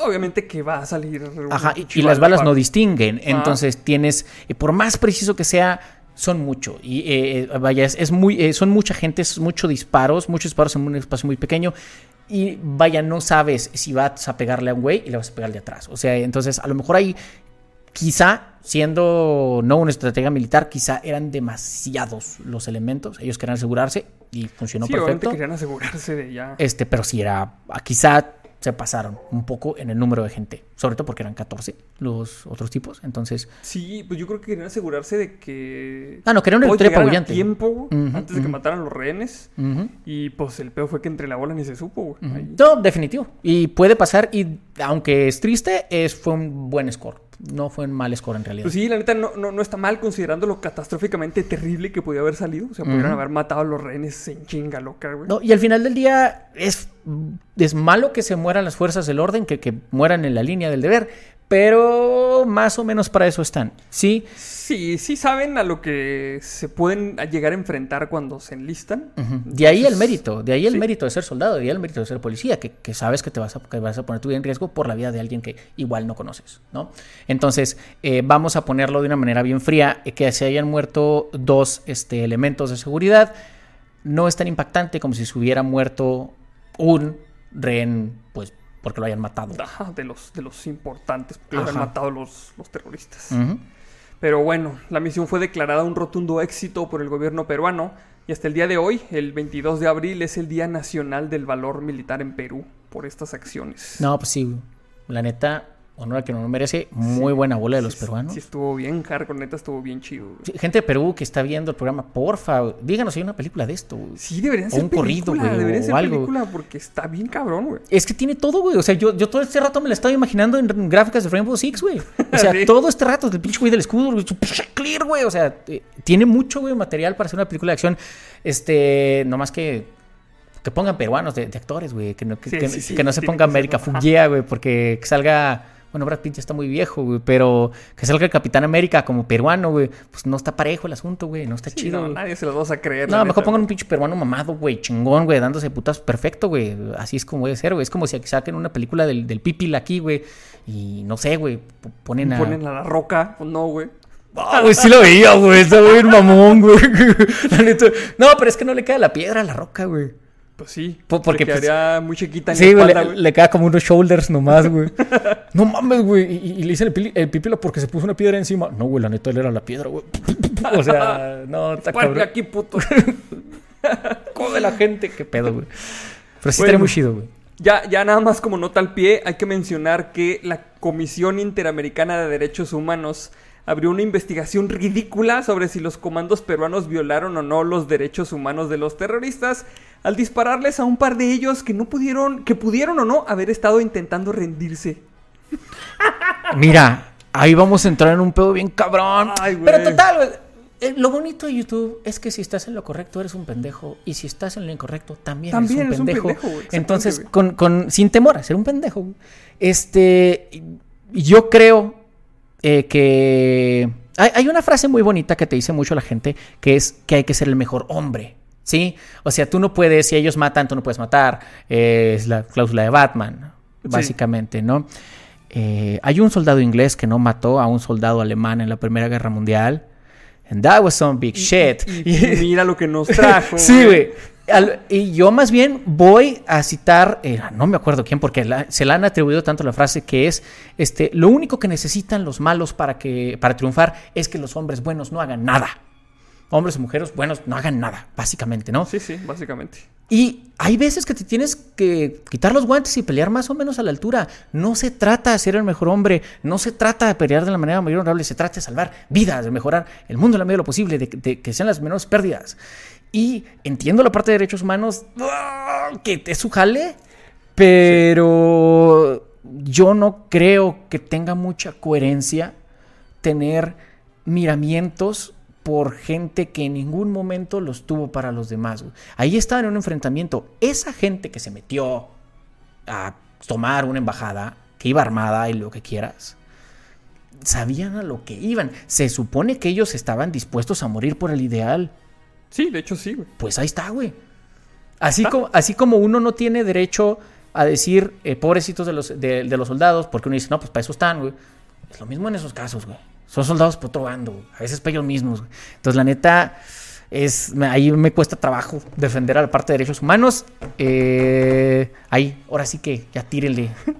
Obviamente que va a salir. Ajá, y, y las balas no distinguen. Entonces tienes, eh, por más preciso que sea, son mucho. Y eh, eh, vaya, es, es muy, eh, son mucha gente, es mucho disparos, muchos disparos en un espacio muy pequeño. Y vaya, no sabes si vas a pegarle a un güey y le vas a pegar de atrás. O sea, entonces a lo mejor ahí, quizá, siendo no una estrategia militar, quizá eran demasiados los elementos. Ellos querían asegurarse y funcionó sí, perfecto. querían asegurarse de ya. Este, pero sí era, quizá se pasaron un poco en el número de gente, sobre todo porque eran 14 los otros tipos, entonces... Sí, pues yo creo que querían asegurarse de que. Ah, no, querían una victoria apabullante. tiempo Ujú, antes de que mataran a los rehenes. Y pues el peor fue que entre la bola ni se supo, güey. No, definitivo. Y puede pasar, y aunque es triste, es, fue un buen score. No fue un mal score en realidad. Pues sí, la neta no, no, no está mal considerando lo catastróficamente terrible que podía haber salido. O sea, haber matado a los rehenes en chinga loca, güey. No, y al final del día es, es malo que se mueran las fuerzas del orden, que, que mueran en la línea del deber, pero más o menos para eso están. Sí, Sí, sí saben a lo que se pueden llegar a enfrentar cuando se enlistan. De ahí el mérito, de ahí el sí. mérito de ser soldado, de ahí el mérito de ser policía, que, que sabes que te vas a, que vas a poner tu vida en riesgo por la vida de alguien que igual no conoces, ¿no? Entonces, eh, vamos a ponerlo de una manera bien fría, eh, que se hayan muerto dos este, elementos de seguridad, no es tan impactante como si se hubiera muerto un rehén, pues, porque lo hayan matado. Ajá, de los, de los importantes, porque Ajá. han matado los, los terroristas. Pero bueno, la misión fue declarada un rotundo éxito por el gobierno peruano y hasta el día de hoy, el 22 de abril, es el Día Nacional del Valor Militar en Perú por estas acciones. No, pues sí, la neta, honor a que no lo merece, muy buena bola de los Sí, peruanos. Sí, estuvo bien, hardcore, neta, estuvo bien chido. Sí, Gente de Perú que está viendo el programa, porfa, díganos si hay una película de esto. güey. Sí, deberían O ser un corrido, película, güey, debería o ser algo. película porque está bien cabrón, güey. Es que tiene todo, güey. O sea, yo, yo todo este rato me la estaba imaginando en gráficas de Rainbow Six, güey. O sea, todo este rato, el pinche güey del escudo, güey, su pinche clear, güey. O sea, eh, tiene mucho, güey, material para hacer una película de acción. Este, nomás que. Que pongan peruanos de, de actores, güey. Que no, que, Sí, que- sí, sí, que no se ponga América. Fuguea, güey. Porque que salga. Bueno, Brad Pitt ya está muy viejo, güey. Pero que salga el Capitán América como peruano, güey. Pues no está parejo el asunto, güey. No está Sí, chido. no, güey. nadie se los vas a creer. No, mejor pongan güey. un pinche peruano mamado, güey, chingón, güey, dándose putas perfecto, güey. Así es como debe ser, güey. Es como si saquen una película del, del Pipil aquí, güey. Y no sé, güey, ponen a. Ponen a la roca, no, güey. Ah, güey, sí lo veía, güey. Está bien mamón, güey. No, pero es que no le cae la piedra a la roca, güey. Pues sí, Po- porque, le pues, quedaría muy chiquita en Sí, la güey, espalda, le, güey. le queda como unos shoulders nomás, güy. No mames, güey. Y, le dicen el, el pipilo porque se puso una piedra encima. No, güey, la neta, él era la piedra, güey. O sea, no, está cabrón. aquí, puto. Come la gente, qué pedo, güey. Pero sí Bueno. estaría muy chido, güey. Ya, ya nada más como nota al pie, hay que mencionar que la Comisión Interamericana de Derechos Humanos abrió una investigación ridícula sobre si los comandos peruanos violaron o no los derechos humanos de los terroristas al dispararles a un par de ellos que no pudieron, que pudieron o no haber estado intentando rendirse. Mira, ahí vamos a entrar en un pedo bien cabrón. Ay. Pero total, güey. eh, Lo bonito de YouTube es que si estás en lo correcto eres un pendejo y si estás en lo incorrecto también, También eres un eres un pendejo. pendejo, Entonces, con, con- sin temor a ser un pendejo, este, yo creo eh, que hay, hay una frase muy bonita que te dice mucho la gente que es que hay que ser el mejor hombre. ¿Sí? O sea, tú no puedes, si ellos matan, tú no puedes matar. Eh, es la cláusula de Batman, Sí. básicamente, ¿no? Eh, hay un soldado inglés que no mató a un soldado alemán en la Primera Guerra Mundial. And that was some big shit. Y, y mira lo que nos trajo. sí, güey. Al- y yo más bien voy a citar, eh, no me acuerdo quién, porque la- se le han atribuido tanto la frase que es, este, lo único que necesitan los malos para, que, para triunfar es que los hombres buenos no hagan nada. Hombres y mujeres buenos no hagan nada, básicamente, ¿no? Sí, sí, básicamente. Y hay veces que te tienes que quitar los guantes y pelear más o menos a la altura. No se trata de ser el mejor hombre, no se trata de pelear de la manera mayor honorable, se trata de salvar vidas, de mejorar el mundo en la medida de lo posible, de, de que sean las menores pérdidas. Y entiendo la parte de derechos humanos, ¡ah! que es su jale, pero yo no creo que tenga mucha coherencia tener miramientos por gente que en ningún momento los tuvo para los demás. Ahí estaban en un enfrentamiento. Esa gente que se metió a tomar una embajada, que iba armada y lo que quieras, sabían a lo que iban. Se supone que ellos estaban dispuestos a morir por el ideal. Sí, de hecho sí, güey. Pues ahí está, güey. Así como, así como uno no tiene derecho a decir, eh, pobrecitos de los, de, de los soldados, porque uno dice, no, pues para eso están, güey. Es lo mismo en esos casos, güey. Son soldados por otro bando, güey. A veces para ellos mismos, güey. Entonces, la neta, es, ahí me cuesta trabajo defender a la parte de derechos humanos. Eh, ahí, ahora sí que ya tírenle.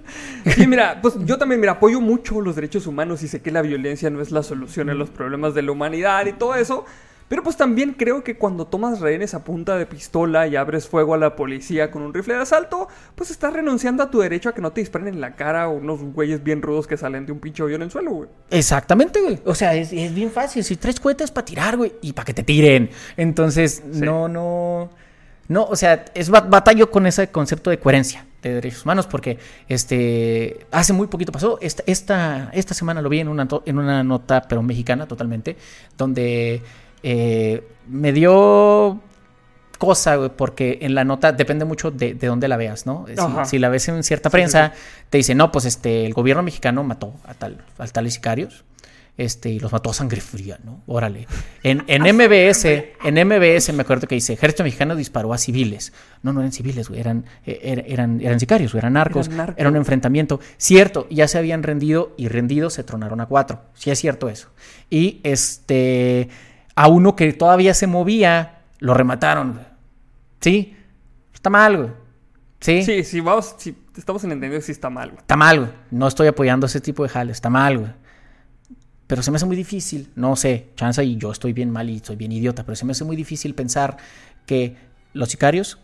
Sí, mira, pues yo también, mira, apoyo mucho los derechos humanos y sé que la violencia no es la solución a los problemas de la humanidad y todo eso. Pero pues también creo que cuando tomas rehenes a punta de pistola y abres fuego a la policía con un rifle de asalto, pues estás renunciando a tu derecho a que no te disparen en la cara unos güeyes bien rudos que salen de un pinche hoyo en el suelo, güey. Exactamente, güey. O sea, es, es bien fácil. Si tres cohetes para tirar, güey, y para que te tiren. Entonces, no, no. No, o sea, es ba- batallo con ese concepto de coherencia de derechos humanos, porque este hace muy poquito pasó. Esta, esta, esta semana lo vi en una, en una nota, pero mexicana totalmente, donde eh, me dio cosa, güey, porque en la nota depende mucho de, de dónde la veas, ¿no? Si, la ves en cierta Sí, prensa, te dice, no, pues este, el gobierno mexicano mató a, tal, a tales sicarios. Este, y los mató a sangre fría, ¿no? Órale. En, en MBS, en MBS me acuerdo que dice, ejército mexicano disparó a civiles. No, no eran civiles, güey, eran, eh, er- eran, eran sicarios, eran narcos, Eran era un enfrentamiento. Cierto, ya se habían rendido y rendidos se tronaron a cuatro. Sí es cierto eso. Y este, a uno que todavía se movía, lo remataron, güey. Sí, está mal, güey. Sí, Sí, sí, vamos, sí, estamos en entendido que sí está mal, güey. está mal, güey. No estoy apoyando ese tipo de jales, está mal, güey. Pero se me hace muy difícil, no sé, chanza y yo estoy bien mal y soy bien idiota, pero se me hace muy difícil pensar que los sicarios,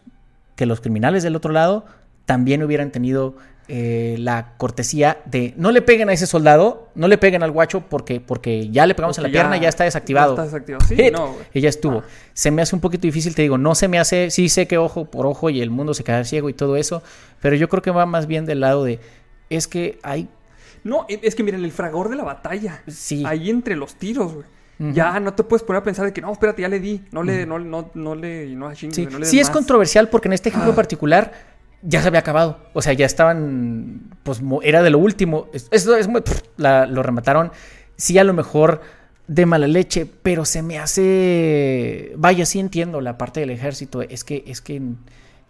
que los criminales del otro lado, también hubieran tenido eh, la cortesía de no le peguen a ese soldado, no le peguen al guacho porque, porque ya le pegamos en la pierna, ya está desactivado. ya está desactivado. Sí, Hit. no, y ya estuvo. Ah. Se me hace un poquito difícil, te digo, no se me hace, sí sé que ojo por ojo y el mundo se queda ciego y todo eso, pero yo creo que va más bien del lado de, es que hay, No, e- es que miren, el fragor de la batalla. Sí. Ahí entre los tiros, güey. Ya no te puedes poner a pensar de que no, espérate, ya le di. No le, no, no, no le, no chingues, sí, no le sí es más. controversial porque en este ejemplo Ah. particular ya se había acabado, o sea, ya estaban, pues era de lo último, Es- eso es muy, pff, la- lo remataron, sí a lo mejor de mala leche, pero se me hace, vaya, sí entiendo la parte del ejército, es que, es que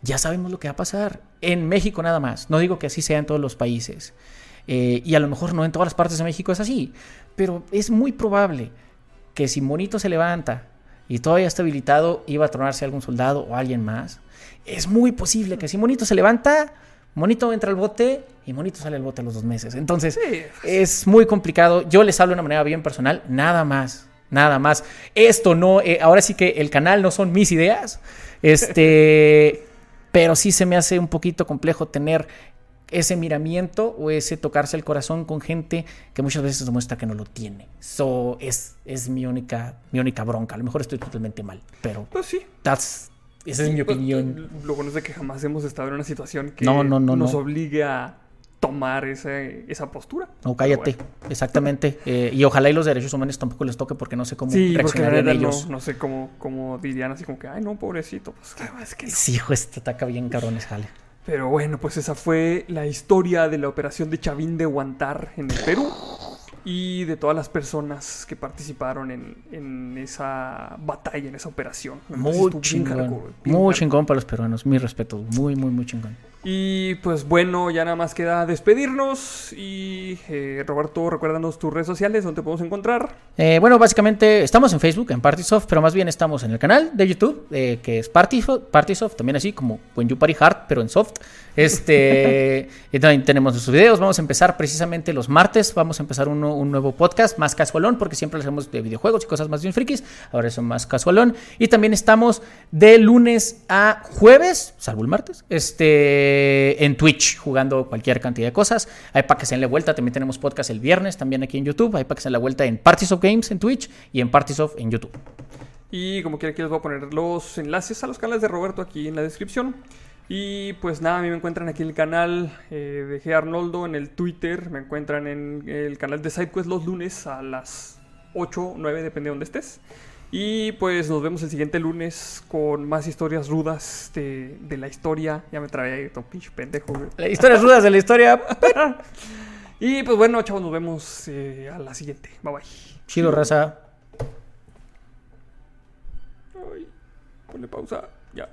ya sabemos lo que va a pasar, en México nada más, no digo que así sea en todos los países, Eh, y a lo mejor no en todas las partes de México es así, pero es muy probable que si Monito se levanta y todavía está habilitado, iba a tronarse algún soldado o alguien más. Es muy posible que si Monito se levanta, Monito entra al bote y Monito sale al bote a los dos meses. Entonces, Sí. es muy complicado. Yo les hablo de una manera bien personal, nada más. Nada más. Esto no, eh, ahora sí que el canal no son mis ideas. Este, pero sí se me hace un poquito complejo tener ese miramiento o ese tocarse el corazón con gente que muchas veces demuestra que no lo tiene. Eso es, es mi única, mi única bronca. A lo mejor estoy totalmente mal, pero Pues sí. that's- esa es mi Pues, opinión. Lo bueno es de que jamás hemos estado en una situación que No, no, no, nos no. obligue a tomar ese- esa postura. No, cállate. Bueno. Exactamente. Eh, y ojalá y los derechos humanos tampoco les toque porque no sé cómo Sí, reaccionarían ellos. no, sé cómo, cómo dirían así como que, ay, no, pobrecito. Pues claro, es que. Sí, hijo, este ataca bien cabrón ese jale. Pero bueno, pues esa fue la historia de la operación de Chavín de Huantar en el Perú y de todas las personas que participaron en, en esa batalla, en esa operación. Muy chingón. Muy chingón para los peruanos. Mi respeto. Muy, muy, muy chingón. Y pues bueno, ya nada más queda despedirnos. Y eh, Roberto, recuérdanos tus redes sociales, donde te podemos encontrar. Eh, bueno, básicamente estamos en Facebook, en Partisoft, pero más bien estamos en el canal de YouTube, eh, que es Partisoft, Partisoft, también así como When You Party Hard, pero en soft. Este, y también tenemos nuestros videos. Vamos a empezar precisamente los martes. Vamos a empezar uno- un nuevo podcast más casualón, porque siempre hacemos de videojuegos y cosas más bien frikis. Ahora son más casualón. Y también estamos de lunes a jueves, salvo el martes, este, en Twitch, jugando cualquier cantidad de cosas. Hay para que se den la vuelta. También tenemos podcast el viernes, también aquí en YouTube. Hay para que se den la vuelta en Parties of Games en Twitch y en Parties of en YouTube. Y como quiera que les voy a poner los enlaces a los canales de Roberto aquí en la descripción. Y pues nada, a mí me encuentran aquí en el canal eh, de G. Arnoldo, en el Twitter. Me encuentran en el canal de SideQuest los lunes a las 8 o 9, depende de donde estés. Y pues nos vemos el siguiente lunes con más historias rudas de, de la historia. Ya me trae ahí pinche pendejo, güey. Las historias rudas de la historia. Y pues bueno, chavos, nos vemos eh, a la siguiente. Bye bye. Chido, raza. Ay, ponle pausa. Ya.